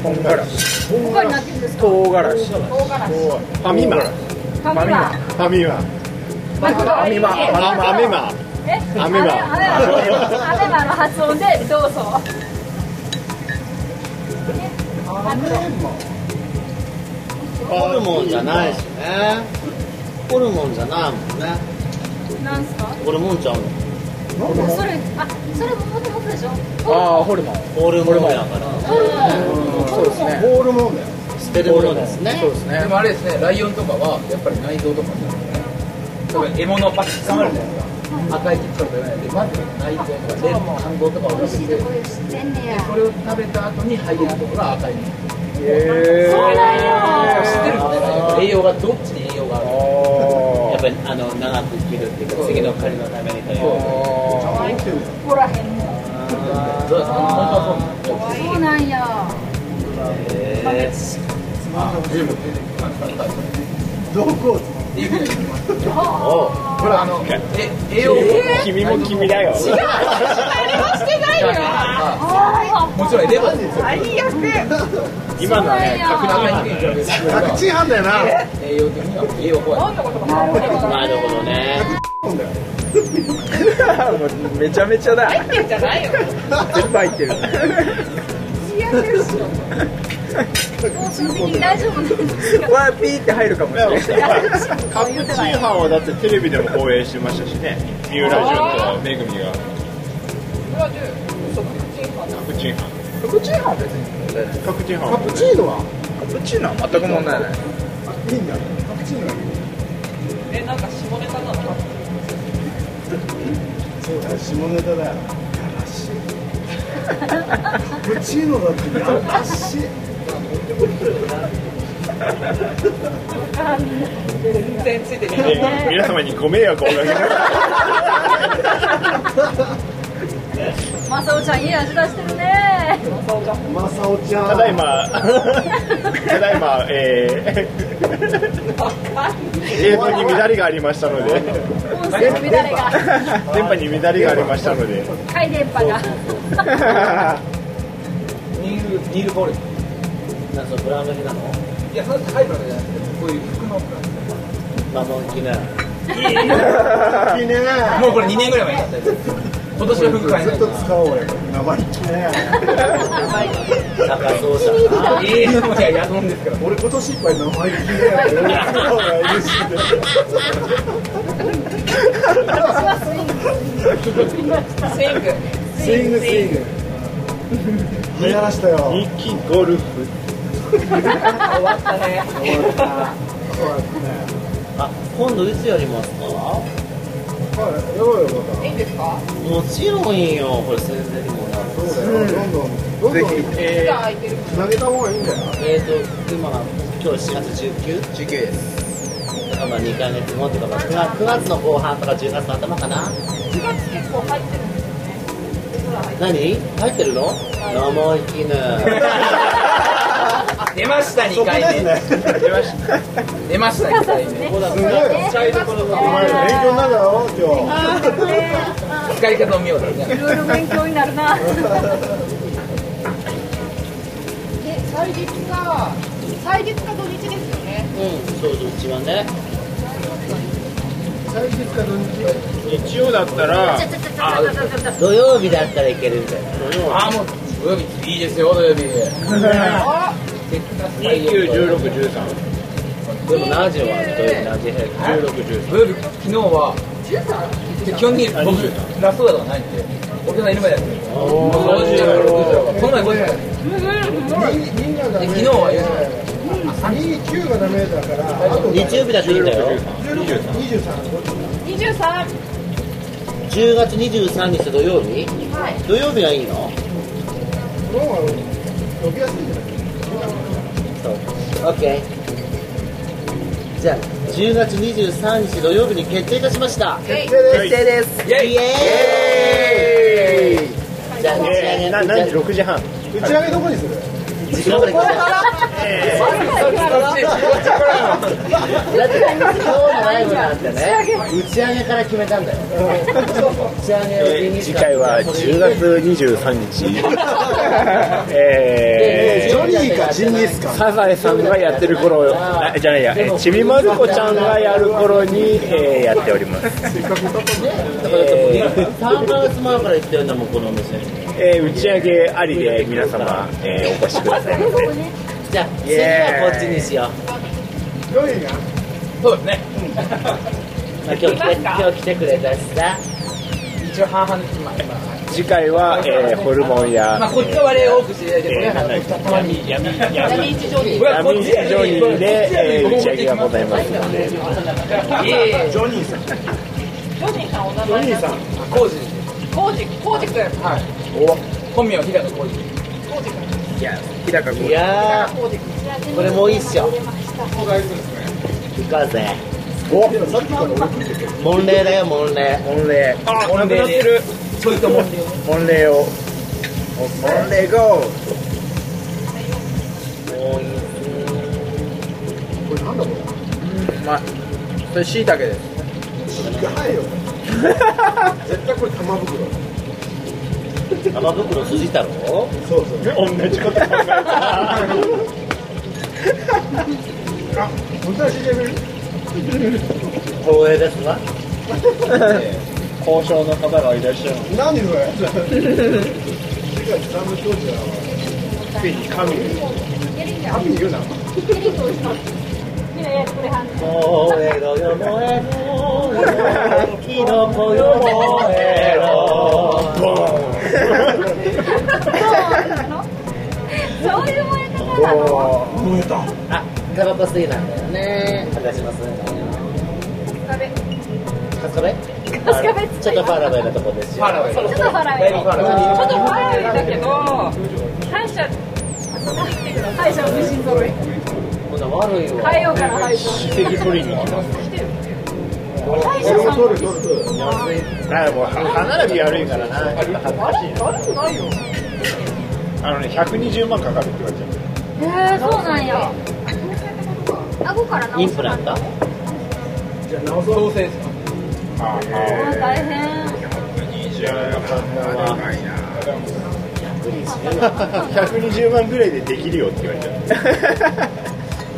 ファミマフ
ファミマ
ァミマ
ファミマ
アメマ
え
アメマ
アメマアメマの発音でどうぞ
ホルモンじゃないしね。ホルモンじゃないもんね。
なんすか？
ホルモンちゃうの？
それあそれももともとでしょ？
ああホルモン。
ホルモンやから。
そうですね
ホールモン。だよ
捨てるものですね。
そうですね。
でもあれですねライオンとかはやっぱり内臓とかになるね多分獲物をパッと捕まるじゃないですか赤いキットとかじゃないでまず内臓とかレン肝臓とかを
美味し
て
で知ってんねや
それを食べた後に入れるところが赤いの
へ
そうなん
知ってるんですね栄養がどっちに栄養がある
やっぱりあの長く生きるっていうか次の狩りのためにという
こ？こらへんも
そうです本当はそうなんですよ。
そうなんや
え
どこ
ほらあのえ栄養
君も。君だよ
何もしてないよ
もちろんレバーですよ
最悪
今のはねだよな。
栄養的には栄養怖い
なるほどね。
めちゃめちゃだ。
入ってじゃないよ。
全部入ってる [LAUGHS]
大丈夫なんですか
わあピーって入るかもしれない。
カプチーハンはだってテレビでも放映してましたしね。三浦淳とめぐみが。カプチーハン
カプチーノは別に
カプチーハンカプチーノは？
カプチーノは全く問題ない。
いいんだ。カプチーノ
えなんか下ネタなの？
そうだよ下ネタだよ。カプチーノだってやらしい
全然ついてない。
え皆様にご迷惑をおかけし
マサオちゃんいい味出してるね
まさおちゃんただいまただいまえー、映像に乱れがありましたので電波に乱れがありましたので。
回電波が。
ニールニールボール。
なんかブランド品なの？
いやそれ高いブランドじゃなくてこういう服のブラン
マモンキナ
いいね。
ドもうこれ2年ぐらい前った今年の服買えない
ずっと使おう俺生意気ね
高そうじゃな
ええもういや宿んですから
俺今年いっぱい生意気ね
私はスイング
スイング。
スイングスイング。流行らしたよ
ニキゴルフ
終わったね。
あ今度いつやりますか
はいやろうよまた
いいん。ですか
もちろんいいよこれ宣伝にもなる
そうだよどんどんどんどん。
ぜ
え
じゃあ空いてる
つなげた方がいいんだよ
えーと今が今日4月 19?
19です。
だからまあ2ヶ月後とか、まあ、9, 月9月の後半とか10月の頭かな
？4月結構入ってるんですよね。実は入って
何？入ってるの？生意気ね [LAUGHS]
出ました2回目。出ました。出ました2回目。
すごい。お前勉強になるだろ今日。[LAUGHS]
使い方を見ようだね。
いろいろ勉強になるな。
で祭日が祭日か土日ですよね。
うんそうそううちはね
日曜だったら。
土曜日だったらいけるみたいな
ああもう土曜日いいですよ土曜日。
291613
でも何時は土曜日何時平均
土曜日昨日は。基本的に僕ラストだとかないんでお客さんいる前でやってる5時から6時とかこの前5時からやってるで昨日は4時からやってる
29がダメだから、あと
日曜日だっていいんだよ。
23。
23
10月23日土曜日？
はい。
土曜日がいいの？そう。OK じゃあ10月23日土曜日に決定いたしました。
決定です。
イエーイ。じゃあ打ち上げ。
何時？6時半。
打ち上げどこにする？
時間まで来ただって今日のライブなんてね打ち上げから決めたんだよ打ち上げ
次回は10月23日え
ジョニーかジンギスカ。
サザエさんがやってる頃あじゃないやちびまる子ちゃんがやる頃に、えーやっております、えー
3ヶ月前から行ってるんだもんこのお店に
えー打ち上げありで皆様、えーお越しください
じゃあ次はこっちにしよう。
ジョニーが
そうですね。[LAUGHS]
まあ今日来て今日来てくれたしさ。
一応半々です。
次回は、えーホルモンや
まあこっちは割合多くしていただいてこれ
えー闇闇闇
闇一条に
これはこっち
闇ジョニーで、えー打ち上げがございますので
ジョニーさん。
ジョニーさん。お名前
ジョニーさん。
コウジ。コウジ。君。
はい。本名は平野工事
いや日高君
いや
コウジ君
ーこれもういいっ
するんですね
行こうぜ。
お、さっきから
礼だよ門礼。
御礼。あなくなってる。
ちょいともんで
御礼を。御礼 GO
これなんだこ
まあそれしいたけです。
よ。絶対これ玉袋。
玉袋筋太郎？
そうそう。
同じこと考えた。
あ、本当は CM
光栄です。わ
交渉の方がいらっしゃる
何それ。世界三部教授だわ。ついに神に。神に言うな。
みんなやってくれはんねん
燃えろよ燃えろキノコよ燃え
た。
あタバコ吸いな。んだよね私も吸うのよ
壁
春日部
春日部
ちょっとファラベなとこですよ。
ファラベ
ちょっとファライ。ちょっとファライだけど歯医者歯医者の美人揃い
ほな悪いわ
変えよ。うかな歯医者
奇跡取りに行きます
歯医者さん
取る取る取る。
あもう歯並び悪いからな
悪くないよ。
あのね120万かかるって言われちゃう
えー、そうなんや。顎から直す
インプラント？
じゃあ直そう。
調整ですか
あ
あー大変。
120万ぐらいでできるよって言われちゃう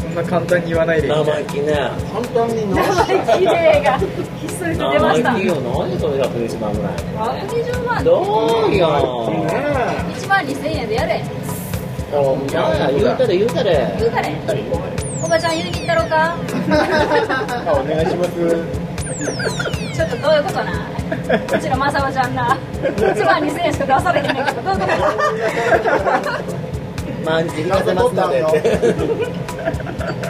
そんな簡単に言わないでいい
生意気ね
簡単に直
生
し
意気例がひっそりと出ました
生意気よ。何それ120万ぐらい。
120万。
どうよ。
1万2000円でやれ
言うたれ言うたれ
言うたれおばちゃん言いに行ったろか？
あお願いします。
ちょっとどういうことな？うちのまさおちゃんな。1万2000円しか出されへんねんけどどういうこと
毎日行かせますので。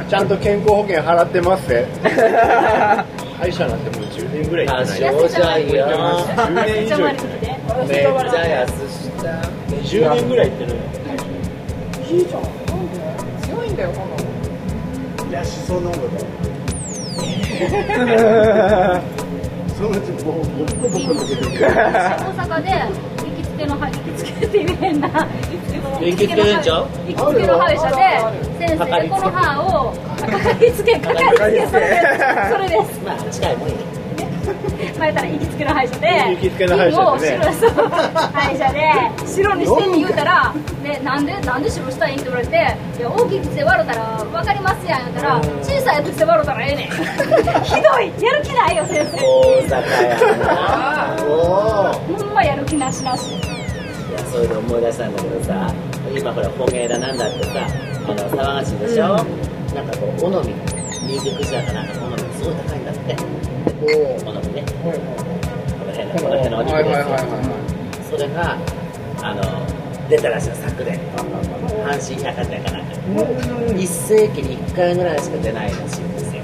ちゃんと健康保険払ってますぜ歯医者なんてもう10年ぐらい行ってない
多少じゃいい。よ
10年以上。行ってない。
めっちゃ安した。
10年ぐらい行ってる
強いんだよ
いや、しそ飲むぞ。そのうち [LAUGHS] もう、ボッコボコ抜けてる。
大阪で行きつけの歯行きつけって言えんな
行きつけ
の歯医者で先生この歯をかかりつけかかりつけそれですそれです
まあ近いもんや
まあたら行きつけの歯医者で
行きつけの歯医者で
白歯医者で白にしてって言うたら「ね、なんでなんで白したいん?」って言われて「いや大きくして笑うたら分かりますやん」言ったら「小さいやつして笑うたらええねん」[LAUGHS] ひどいやる気ないよ先生。
大阪やな。お [LAUGHS]
ほんまやる気なしなし。
それで思い出したんだけどさ今ほら捕鯨だなんだってさあの騒がしいでしょ、なんかこう尾道新宿串屋かなんか尾道すごい高いんだって。尾道ね。この辺のこの辺のお肉ですよ、それがあの出たらしいの昨年阪神百貨店かなんか。1世紀に1回ぐらいしか出ないらしいんですよ。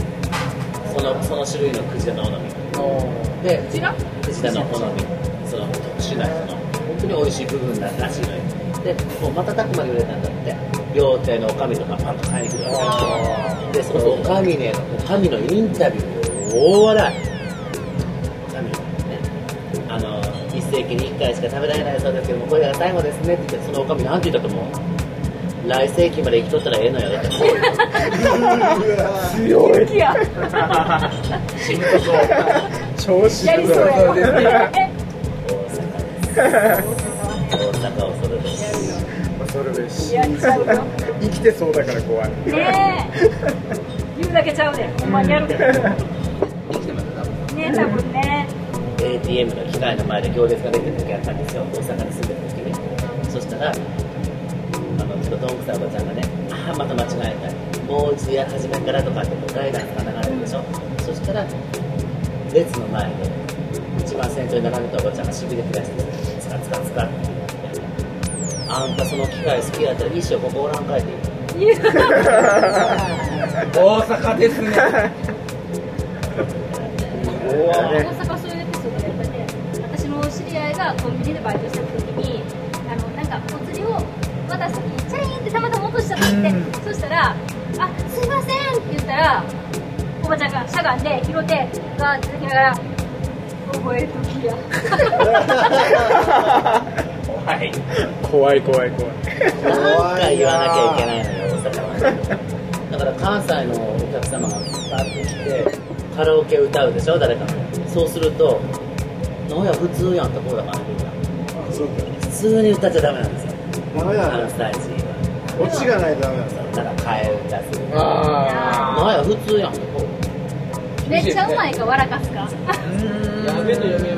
そのその種類のクジラの尾道でクジラクジラの尾道その特殊なその。本当に美味しい部分だらしいのよ。でもう瞬く間に売れたんだって。料亭のおかみとかパンと買いに来るわけでそのおかみねおかみのインタビュー大笑い。おかみねあの1世紀に1回しか食べられないそうですけどもこれが最後ですねって言ってそのおかみなんて言ったと思う来世紀まで生きとったらええのよって
強いや
調子
やりそうやわえ
大阪恐るべし
恐るべし
やっちゃうよ
生きてそうだから怖い。
ねえ。言うだけちゃうでほんまにやるでね。え多分ね。
ATM の機械の前で行列ができてる時あったんですよ。大阪に住んでる時にそしたらあのちょっとどんくさいおばちゃんがねああまた間違えた。もう一度や初めからとかってこうガイダンスが流れるでしょ。そしたら列の前で一番先頭に並んでたおばちゃんがしびれてらしてツカツカツカって言ってあんたその機械好きやったら一生ここおらんかいって。言う
大阪ですね。
大阪そういうエピソードでやっぱりね私の知り合いがコンビニでバイトしてる時にあのなんかお釣りを渡す時にチャリンってたまたま落としちゃったって、そしたら「あすいません」って言ったらおばちゃんがしゃがんで拾ってガーってきながら「覚えときや」[LAUGHS]
はい。
怖い怖い怖い。
何回言わなきゃいけないのよ大阪はだから関西のお客様がバーって来てカラオケ歌うでしょ誰かのそうすると「なんや普通やん」ってこうだから
そうか
普通に歌っちゃダメなんですよ
ダメなんだ
関西人は
オチがない。とダメなんだ
だから替え歌する
あ
なんや普通やんってこう
めっちゃうまいか笑かすか。
ーやべえの読み
普通やん
書き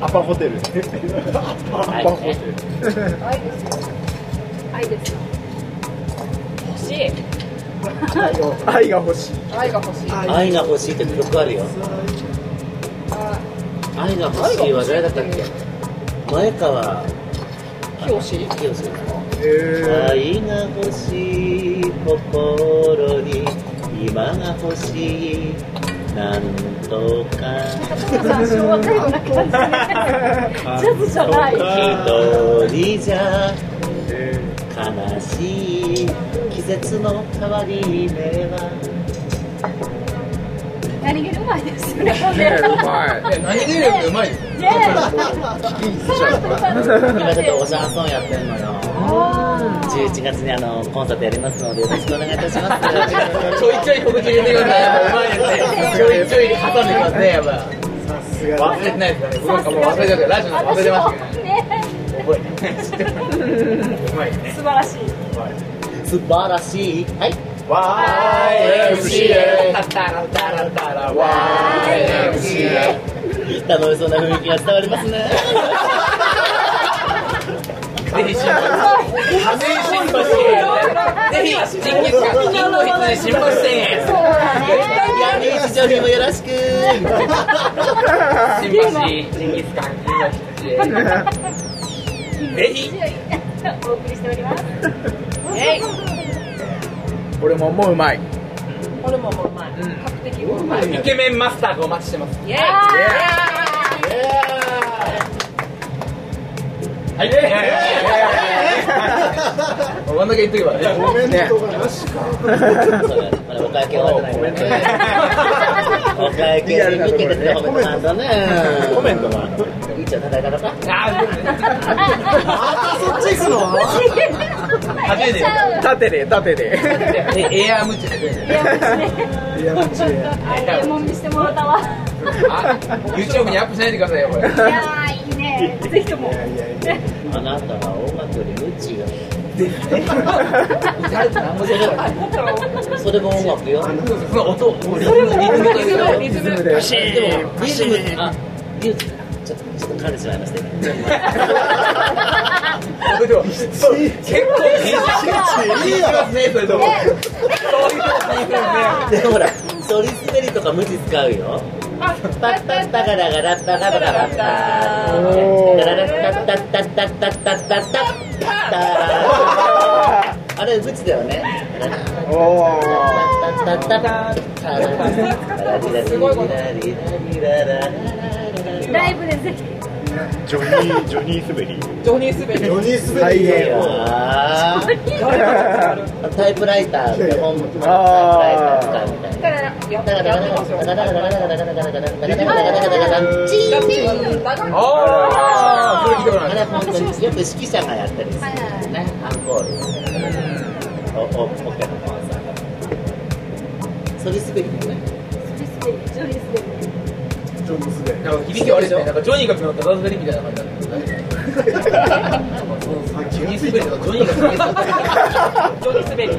アパホテル。
はい。
アパホテル。
愛ですよ
愛ですよ
欲しい。
愛が欲しい。
愛が欲しい。
愛が欲しいって曲あるよ。
あ
愛が欲しいは誰だったっけ？前川。
清志
清ですか
え
愛が欲しい心に今が欲しいなんとか。
昭和最後な感じね。ジャズじゃない。
一人じゃ
え
悲しい季節の変わり目は。
何気にうまいですよね。[LAUGHS]
何気にうまい
今ちょっとおシャンソンやってんのよ。
あ
11月にあのコンサートやりますのでよろしくお願い。い。たします
ちょい。ちょい。告知入れてください。やっぱうまい。ですねちょい。ちょい。挟んできますねやっぱ
さすが
忘れてない。ですかね僕もう忘れちゃってラジオなんか忘れてましたね覚えて知ってうまい。ね
素晴らしい。
素晴らしい。はい。
YMCA タラタラタラ YMCA
楽しそうな雰囲気が伝わりますね。
ぜひ新橋ぜひ新橋へ。ぜひジンギスカン金の羊新橋新橋ジンギスカン金の羊へぜひ
お送りしております
えい
俺ももううまい
これももううまい確定うまい。
イケメンマスターがお待ちしてます。
イエイ。
はい。真ん中言っとけばね。
コメントがなしか
そうだまだお会計終わってないからね。
コメントが
いいじゃん叩いたのか。
あー。[LAUGHS]
そっち行くの？
初めて
縦で縦で
えエアームチ初めて
いや
いやうち
あれも見してもらったわ。
あ YouTube にアップしないでくださいよこれ
いやーいいねぜひとも
あなたは音楽よ。り無知よ
歌って何も出ない
それも音楽よ。
音リズムリズム
リズム
リズムあリズムちょっとちょっと噛んでしまいました
でも結構いいますねそれとも。そういうこと言いますね
でもほらソリ滑りとか無知使うよ。パッタッタガラガラッタガラガラッタガララッタッタッタッタッタッタッタッタッタあれ無知だよね
おー
タッタッタッタッ
すごいこと
ライブでぜひ
ジョニージョニー滑り
ジョニー・スベリ
ジョニー・スベ
再
リー。
現
あータイプライターで本タイプライター。使うみたいな
だからやってやってますよ
ああそれ聞いたことない
あれ本当によく指揮者がやったりするねアンコールおおオケのコンサートそり滑り
ジョニースベリ
ジョ
響き悪いですね。なんかジョニーが乗ったダンスベリーみたい。な感じなんでジョニー滑りとかジョニーが滑り
ジョニー・スベリー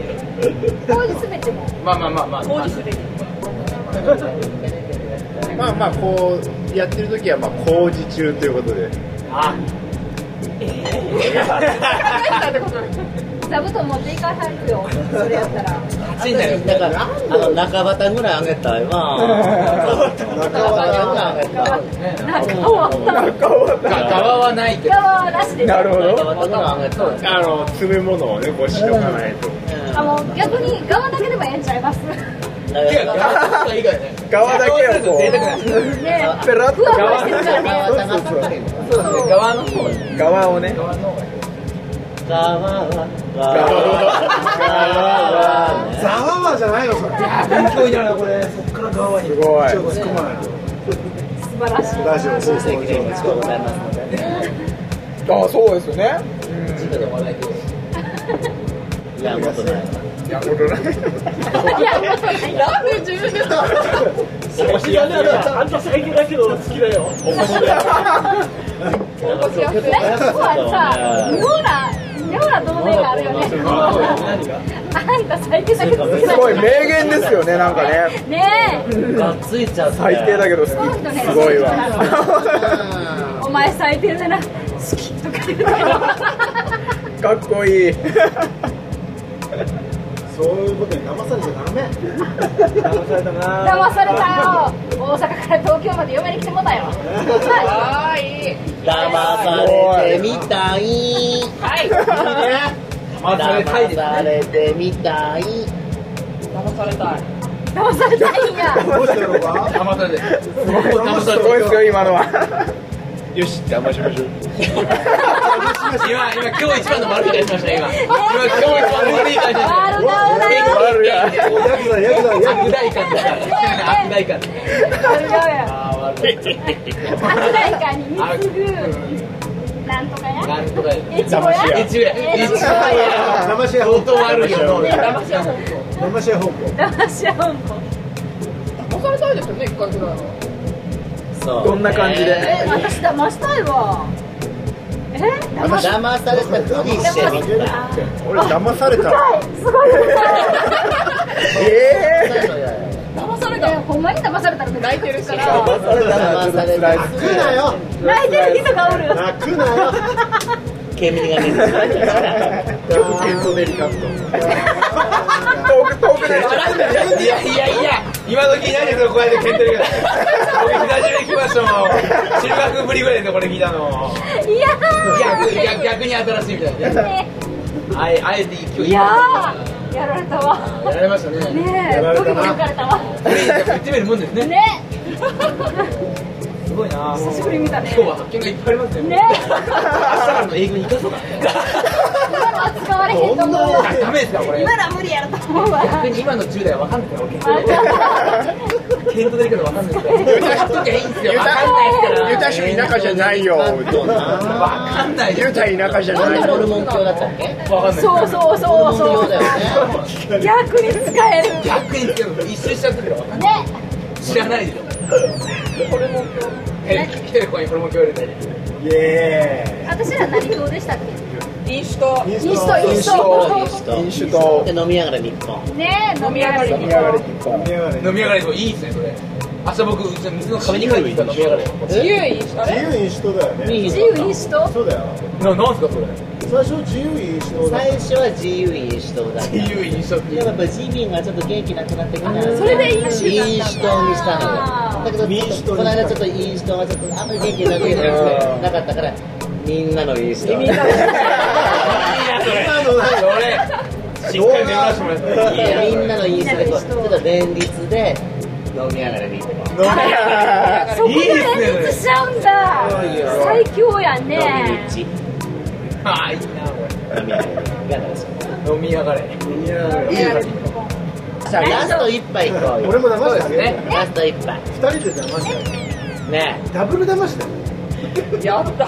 当時すべても
まあまあまあ。まあ
まあまあ。こうやってる時はまあ工事中ということで。
あ
座布団持っていかはるよ。それやったら。
暑いんだよ
だからあの中畑ぐらいあげたいわ。中畑ぐらいあげたい。
中は
が側はないけど。
側はなしで。
なるほど。
中畑ぐらいあげたい。
あの詰め物をねこうしとかないと。
あもう逆に側だけでもええんちゃいます？
側
だけをこペラッと。
側の方。
側をね
側の方がいい
側は側は
ザワワじゃないのそれ
勉強になるなこれそっから側に
すごい
突っ込まない
素晴らしい。
ラジオそうそう
席でございますので
あそうですよね
でもないけど
いやもっとない
いやことない
いやもっとない
なんで自分で
あんた最近だけど好きだよ面白い面白く
なんかこはさ妙な妙な同盟があるよねあんた最低だけど好き
すごい名言ですよねなんかね。
ねえ
がっついちゃって
最低だけど好き。すごいわ。[LAUGHS]
お前最低だな。好きとか [LAUGHS]
かっこいい
そういうことに騙されちゃダメ。
騙されたな。
騙されたよ大阪から東京まで嫁に来てもたよ。
はーい
騙されてみたい。
はい。
騙されたい
騙されてみたい。
騙されたい。
騙されたいんや。
どうしてやろうか
騙されてすごい騙さ
す
れて
ごいですよ今のは
よし騙しましょう。
今今今日一番の悪い会しました今。今今日一番の悪い会しました
悪だ
悪や
ヤクザヤ
悪大感だか。ら悪大感
悪だよ
あー悪
大会に貢ぐなんとか。や
なんとか。
エチゴや
エチゴやエチゴや
騙し屋
相当悪いよ
騙し屋本
騙し屋本舗
騙し合うんこ
当騙されたいですよね一回ぐらいは
どんな感じで？
え私騙したいわ。え？騙し？
騙されたふりしてみた
俺騙された。
すごい
え
騙された。
ほんまに騙されたら
泣いてるから
騙されたら
泣くなよ。
泣いてる人がおる。
泣くなよ。[LAUGHS]
煙が出てる [LAUGHS] [LAUGHS]
遠く遠くで
いやいやいや今時何それこうやって蹴ってるけど僕久しぶりに来ましたもん。中学ぶりぐらいでこれ聞いたの。
いや
逆逆逆に新しいみたいな。あえあえて今日
いやーやられた。わ
やられましたね。
ねえドキドキかれたわ。
これ言ってみるもんですね。
ね。
すごいな。
久しぶりに見たね。
今日は発見がいっぱいありますね
ね。
明日からの営業に生かそうか。
今の扱われへんと思う。わ
ダメですかこれ。
今のは無理やろと思うわ
逆に今の10代は分かんない。から俺検討できるけど分かんないから言っときゃいいんですよ分かんないですから。
ユタ州田舎じゃないよ。
分かんない
ユタ田舎じゃ
な
いよ。
でホルモン教だったっけ？
分かんない
そうそう。そう
ホ
そう逆に使える。
逆につける。一周しちゃってるよ
ね。
知らないでしょホルモン教。え来てる子にホルモン教入れて
イエ
私ら何党でしたっけ？
飲酒と
ーイ
インスト。インスト。
飲酒と
で飲みながら日本。
ね飲み上がり。に
飲み上がり日本。
飲み上がれ
飲み上がりといいですねそれ。明日僕うちの水の壁に書いてきた飲み上がり。
自由飲酒
自由飲酒党だよね。
自由飲酒と
そうだよ。
ななんすかそれ。
最初自由飲酒党だ。
最初は自由飲酒党だ。った
自由飲酒っていう。
でもやっぱ自民がちょっと元気なくなってから。
それで飲酒
飲酒党にしたのよだけど
民主党にした
この間ちょっと飲酒党がちょっとあんまり元気なくなかったからみんなの飲酒党みんなの
俺しっかり眠らせてもらって
いやみんなの飲酒でこうちょっと連立で飲みながら日本
そこで連立しちゃうんだ。最強や
飲み
ね。
道
ああいいなこ
飲みなが
れ飲み上がれ
さあラスト一杯いこうよ。
俺も騙してあげる
ね。
ラスト一杯。
二人で騙して
ね
ダブル騙しだよ。
やった。
あ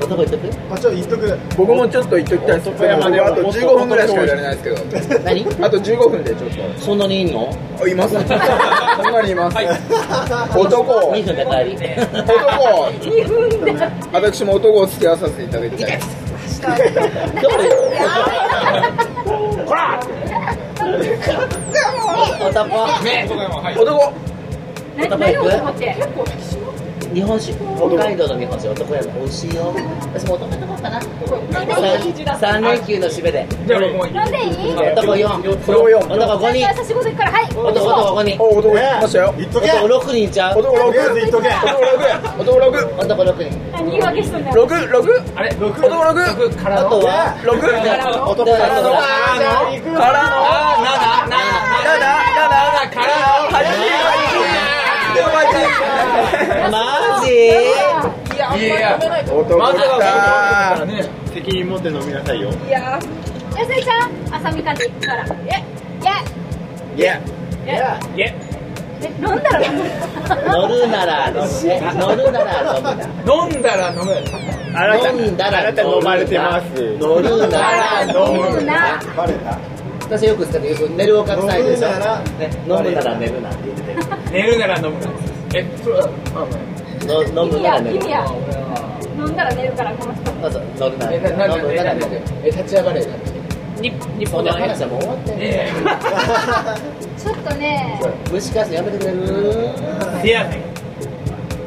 男言っとく？
あちょっと言っとく。
僕もちょっと言っときたいです
男山で
あと15分ぐらいしかいられないですけど。
何？
あと15分でちょっ
そんなにいんの？
とあいます。そんなにいます。男。
2分で帰り。
男。
2分で。
私も男を付き合わさせていただきたい
男。
ね男。
男。
何？何を思って？
日本酒北海道の日本酒男山美味しいよ。私も男の方かな。三連休の締めで。
じゃあ
んい
男4
男
男5人。
私からはい。
男男5人。
男いよ。
男6人
男6人男6
男6人。
何と
66
あ6
男6
とは？6か男の
男
から
の
マジ？
いや、あ
ん
まり
食
な
い男から
ね
責任持って飲みなさいよ。
いややすちゃん、浅見かから。
いや
いや
いや。
いや飲んだら飲む？
乗るなら乗るな。ら飲む。
飲んだら飲む
飲んだら
飲まれてます
乗るな。ら飲むな。
バレた
私よく言ってたけど寝るおかさないでしょ。
飲むなら
寝るなって言って。[LAUGHS]
寝るなら飲むな。えそれは
の飲む
君
なら寝る
や君や飲んだら寝るからこの人。
そうそう乗るなら。
えなな
飲むなら寝る
え立ち上がれ。日日
そんな話はもう終わってんね
え。[LAUGHS]
ちょっとね。
虫かすやめてくれる？
えせやねん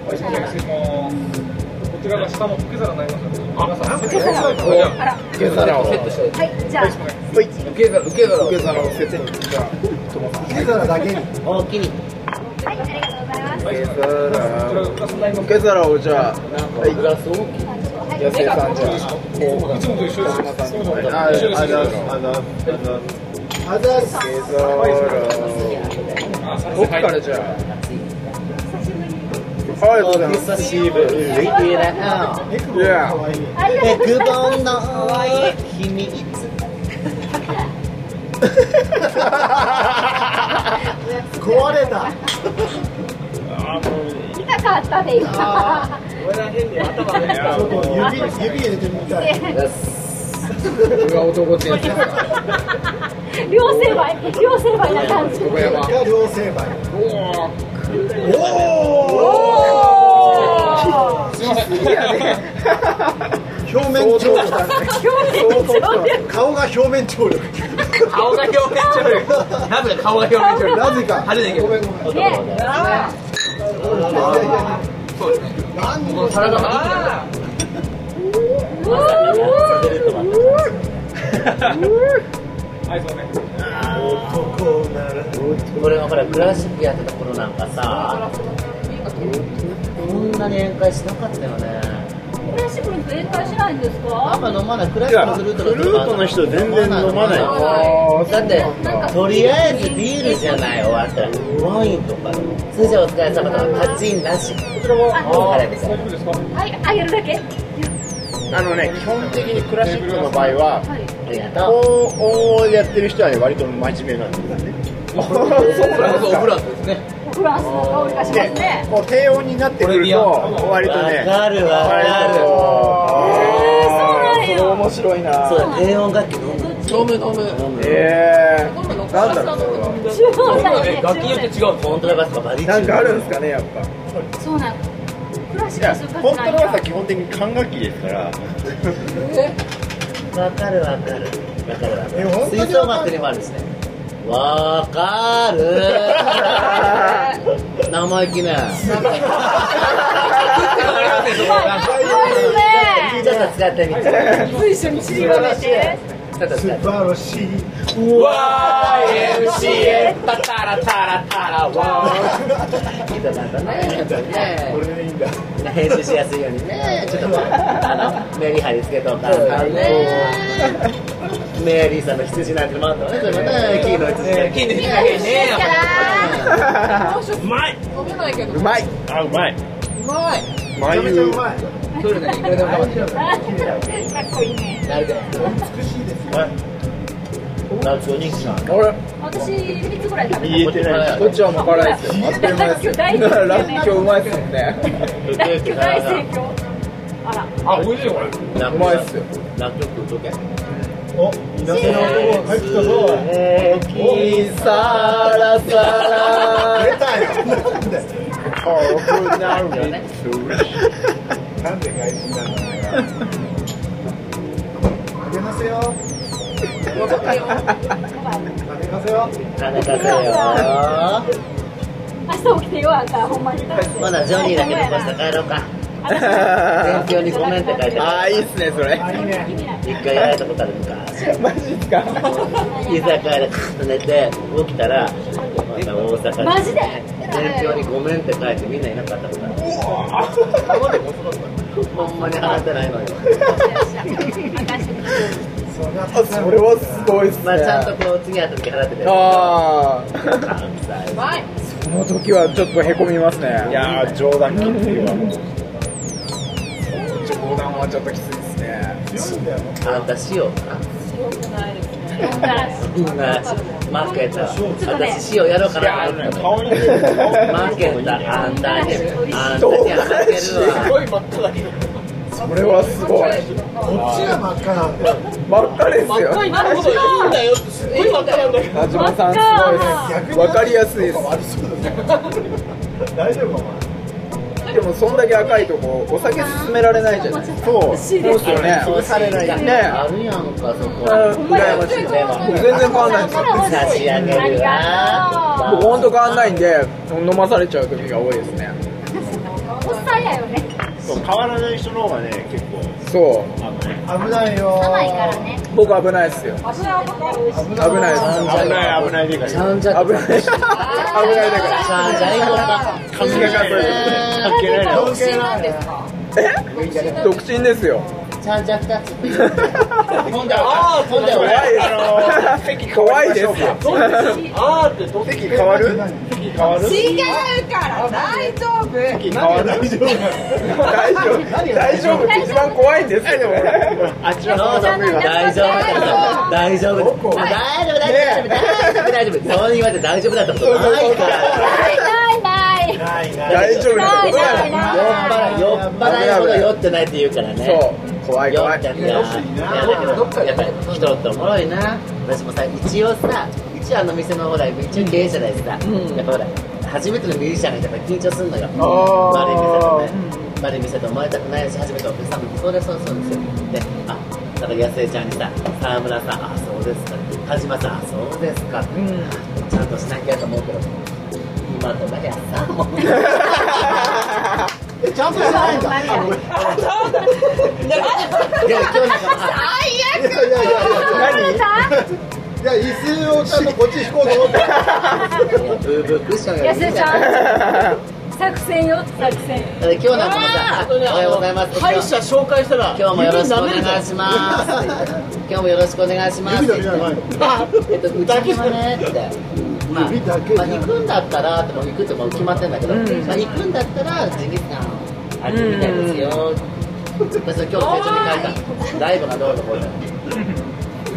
こちらが下も受け皿になりますので皆さん。
受け皿を。
受け皿を
セットして。
はいじゃあ。
はい
受け皿受け皿
受け皿をセット。にじゃあ
受け皿だけに。
大きに。
はいありがとうございます
受け皿受け皿をじゃあはい
グラス大きい
はい
野生さんじゃあ
いつもと一緒です
あざす
あざっす
受け皿僕からじゃあ
壊れた
痛かったで今
ちょっと指指入れてみたい
僕が男ってやつですか
両成敗両成敗な感じ
横山
両成敗おお。
おおすいません
表面張力だね顔が表面張力
顔が表面張力なぜか顔が表面張力
なぜか
派手だけど
ね
そうですね。もう体がうね
男なら
これはほらクラシックやってた頃なんかさこんなに宴会しなかったよね
レッシュブルー弁解しないんですか？
あんま飲まない。クラシックフルート
フルートの人全然飲まない。
だ。ってとりあえずビールじゃない終わったらワインとかそれじゃあお疲れ様とかカチンなし。こちらはあれです
はいあげるだけ？
あのね基本的にクラシックの場合は高音をやってる人はね割と真面目なんですよね。
そうなんですか。フランスですね
フランスの香りがします
で
ね
こう低音になってくると割とね
わかるわ。かる
えー、そうなんや。
面白いな。
そうだ低音楽器飲む。
飲む飲む。
えー、なんだろう
楽器によって違う
コントラバスとかバディチュー
なんかあるんですかねやっぱ。
そうなんクラシックする
コントラバス
な
は基本的に管楽器ですから。
わかるわかる。わかるわかる。
え本当に
吹奏楽にもあるんですねわかる。生意気ね。ちょっと使ってみ
素晴らしい
YMCA タタラタラタラワ
いいとなんだね。ね
これでいいんだ
編集しやすいようにねちょっとあのメリハリつけとかんねメアリーさん。の羊なん。てもあったわねそれもね金の羊
金の羊
いいですから
うまい
飲めないけど
うまいあうまい
うまい
めちゃめちゃうまい
それねいくらでも
かっこいいね
なるで
美しいですよ
夏お肉さん。
俺
私3つぐらい食べた
言えてない
こっちはもう辛いですよあっという間ですよラッキョうまいっすもん。ね
大盛況あら
あ美味しいこれ
う
まいっすよ
ラッキョ食うとけ
お稲瀬の男が帰ってきたぞ
キサラサラ
出たよなんで
あな
んで外人なんだよあげなせよあげなせよ
金かせよ
明日起きてよあんたほんまに
まだジョニーだけ残して帰ろうか。[LAUGHS] 勉強にごめんって書いて
あ
あ
ーいいっすねそれ。
あいいね
一回やられたことある昔
マジっすか？
居酒屋で寝て起きたらまた大阪に。
マジで？
勉強にごめんって書いてみんないなかったことある。ほんまに払ってないのよ
それはすごいっすね。
まあちゃんとこう次会った時払ってて
ああその時はちょっとへこみますね。
いやー冗談切ってるわ
冗談はちょっときついですね。
あんた塩かな負けた私塩やろうかな
のね顔に出る
負けたあんたにあんたには負けるわ
い真っ赤だけど。それはすごい
こっちが真っ赤なんだよ
真っ赤ですよ
赤いなるほど。いいんだよすごい真っ赤なんだよ
田島さんすごいですわかりやすいです
大丈夫か
でもそんだけ赤いとこお酒進められないじゃない。そう。そうですよね。
潰されない
ね
あるやんかそこ
あ羨ましい僕全然変わんないんですよ。
差し上げる。わ
僕本当変わんないんで飲まされちゃう時が多いですね。
おっさんやよね。
そう変わらない人の方がね結構。
そう
危ないよ。
甘いからね。
僕危ないですよ。
危ない。危ない
危ない
危ない。危ない
危ない。危ない
い
ない。関係ない。
独身です
よ
ちゃんじゃ二つほんでああほんで
怖いです
あの席
怖いですよ
あーって席変わる席変わる
違うから大丈夫。
席変わる
大丈夫。
大丈夫。大丈夫。一番怖いんですよ
あちら
どうぞ大丈夫。大丈夫。大丈夫。大丈夫。大丈夫。大丈夫。大丈夫。そう言われて大丈夫。だったことないから
大丈夫なことだよ
ない。
酔っ払い酔っ払いほど酔ってないって言うからね
そう怖い
酔
怖い
っちゃったいやだけどやっぱり人っておもろいな私もさ一応さ一応あの店のほら一応経営者だしさ、やっぱほら初めてのミュージシャンがやっぱり緊張するのよ悪い店とね悪い店と思われたくないし初めてお客さんもそうですそうですそうですよであだから安江ちゃんにさ沢村さんあそうですか田島さんあそうですか、ちゃんとしなきゃと思うけど今とだけやさもう
えちゃんと
や今日な
いんとこっと思って。
ブーブークッションよりいいん
安江ち
じゃない
ゃん作戦よ作戦
だって。今日なんかもさ、おはよ。ろしくお願いします。まあ、まあ、行くんだったら、でも行くって決まってんだけど、まあ、行くんだったら、ジンギスカン、あるみたいですよ。私今日手帳に書いた。ライブがどうのこうの。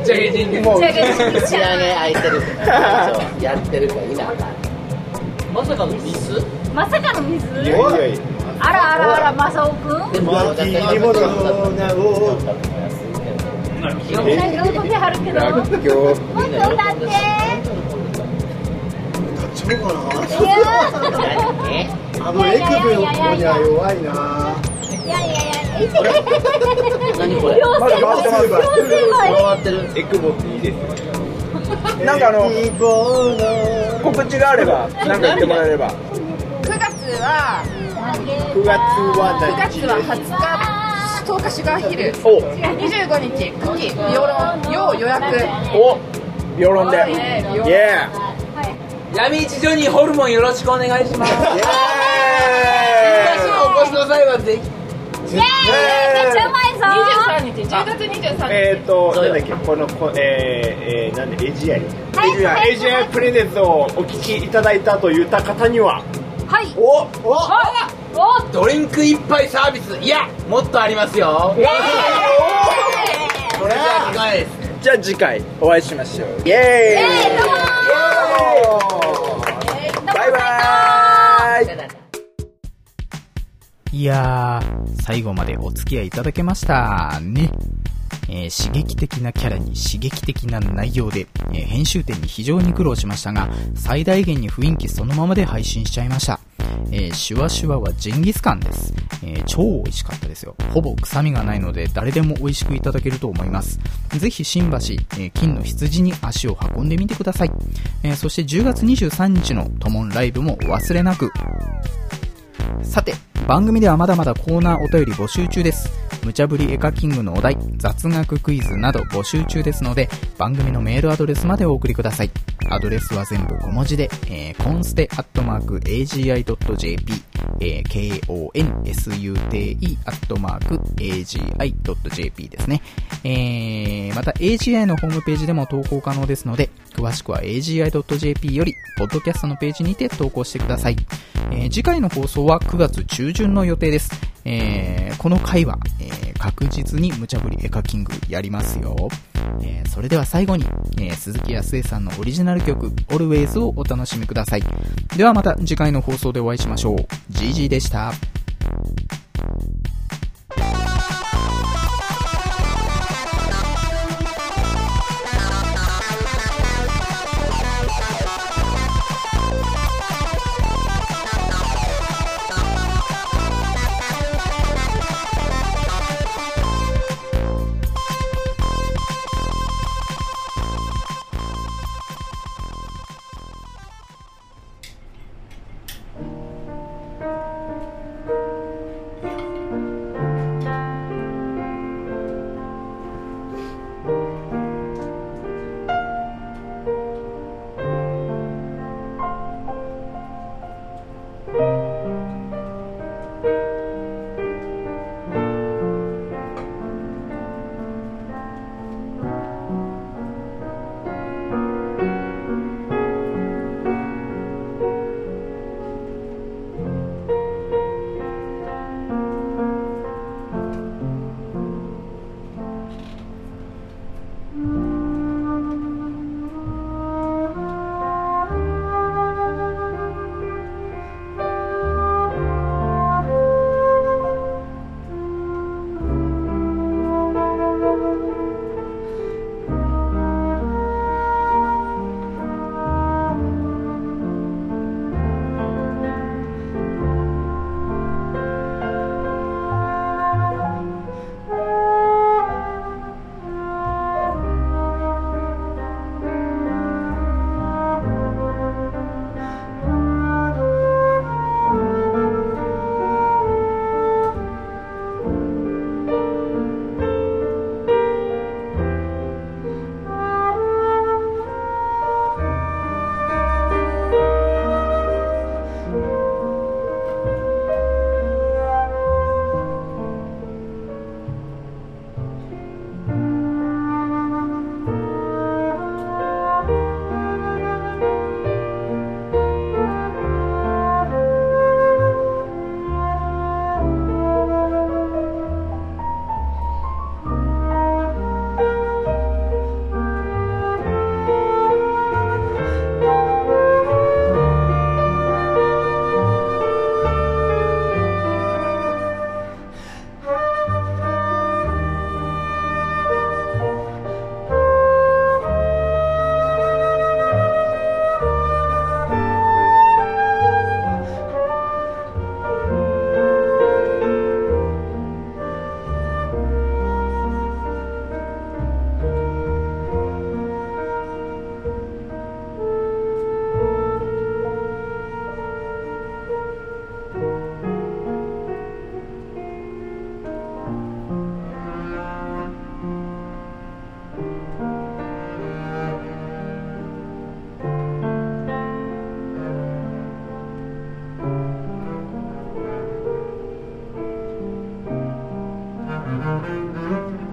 じゃあ、人間。
もう
打ち上げ
打ち上げ空いてるか、やってるか否か。まさかのミス？
まさかの水
いやいやいや
あらあらあらマサオくん？
でも、
浮気にものなを
喜んではるけどもっと歌って
ちゃうかなあのエクベの子には弱いな
いやいや
何これ。
なんかあの告知があればなんか言ってもらえれば
9月は
9月は
9
何
月は20日10日シュガーヒル25日クキビオロン要予約
お世論で
えー
イ
闇市ジョニーホルモンよろしくお願いします。
ーイ。エ
お越しの際はぜひ。
イエーイ。めっちゃうまいぞ。
23日10月23日。
えっ、ー、となんだっけこのこえー、えー、なんでエジアイ？
はい。
エジアイエジアイプレゼントをお聞きいただいたと言った方には。
はい。
お
お
ドリンク一杯サービス。いや、もっとありますよ。これじゃ機会です。
じゃあ次回お会いしましょう。イエーイ。
えーどうも。ー
イバイいやー、最後までお付き合いいただけましたね。えー刺激的なキャラに刺激的な内容で、えー編集点に非常に苦労しましたが、最大限に雰囲気そのままで配信しちゃいました。えーシュワシュワはジンギスカンです。えー超美味しかったですよ。ほぼ臭みがないので誰でも美味しくいただけると思います。ぜひ新橋、えー金の羊に足を運んでみてください。えそして10月23日のトモンライブもお忘れなく。さて、番組ではまだまだコーナーお便り募集中です。無茶ぶりエカキングのお題、雑学クイズなど募集中ですので、番組のメールアドレスまでお送りください。アドレスは全部小文字で、えー、コンステアットマーク AGI.jp、えー、KONSUTE アットマーク AGI.jp ですね。えー、また AGI のホームページでも投稿可能ですので、詳しくは AGI.jp より、ポッドキャストのページにて投稿してください。えー次回の放送は9月中旬の予定です。えーこの回は、えー確実に無茶ぶりエカキングやりますよ。えーそれでは最後に、え鈴木康江さんのオリジナル曲 Always をお楽しみください。ではまた次回の放送でお会いしましょう。GG でした。
Mm-hmm.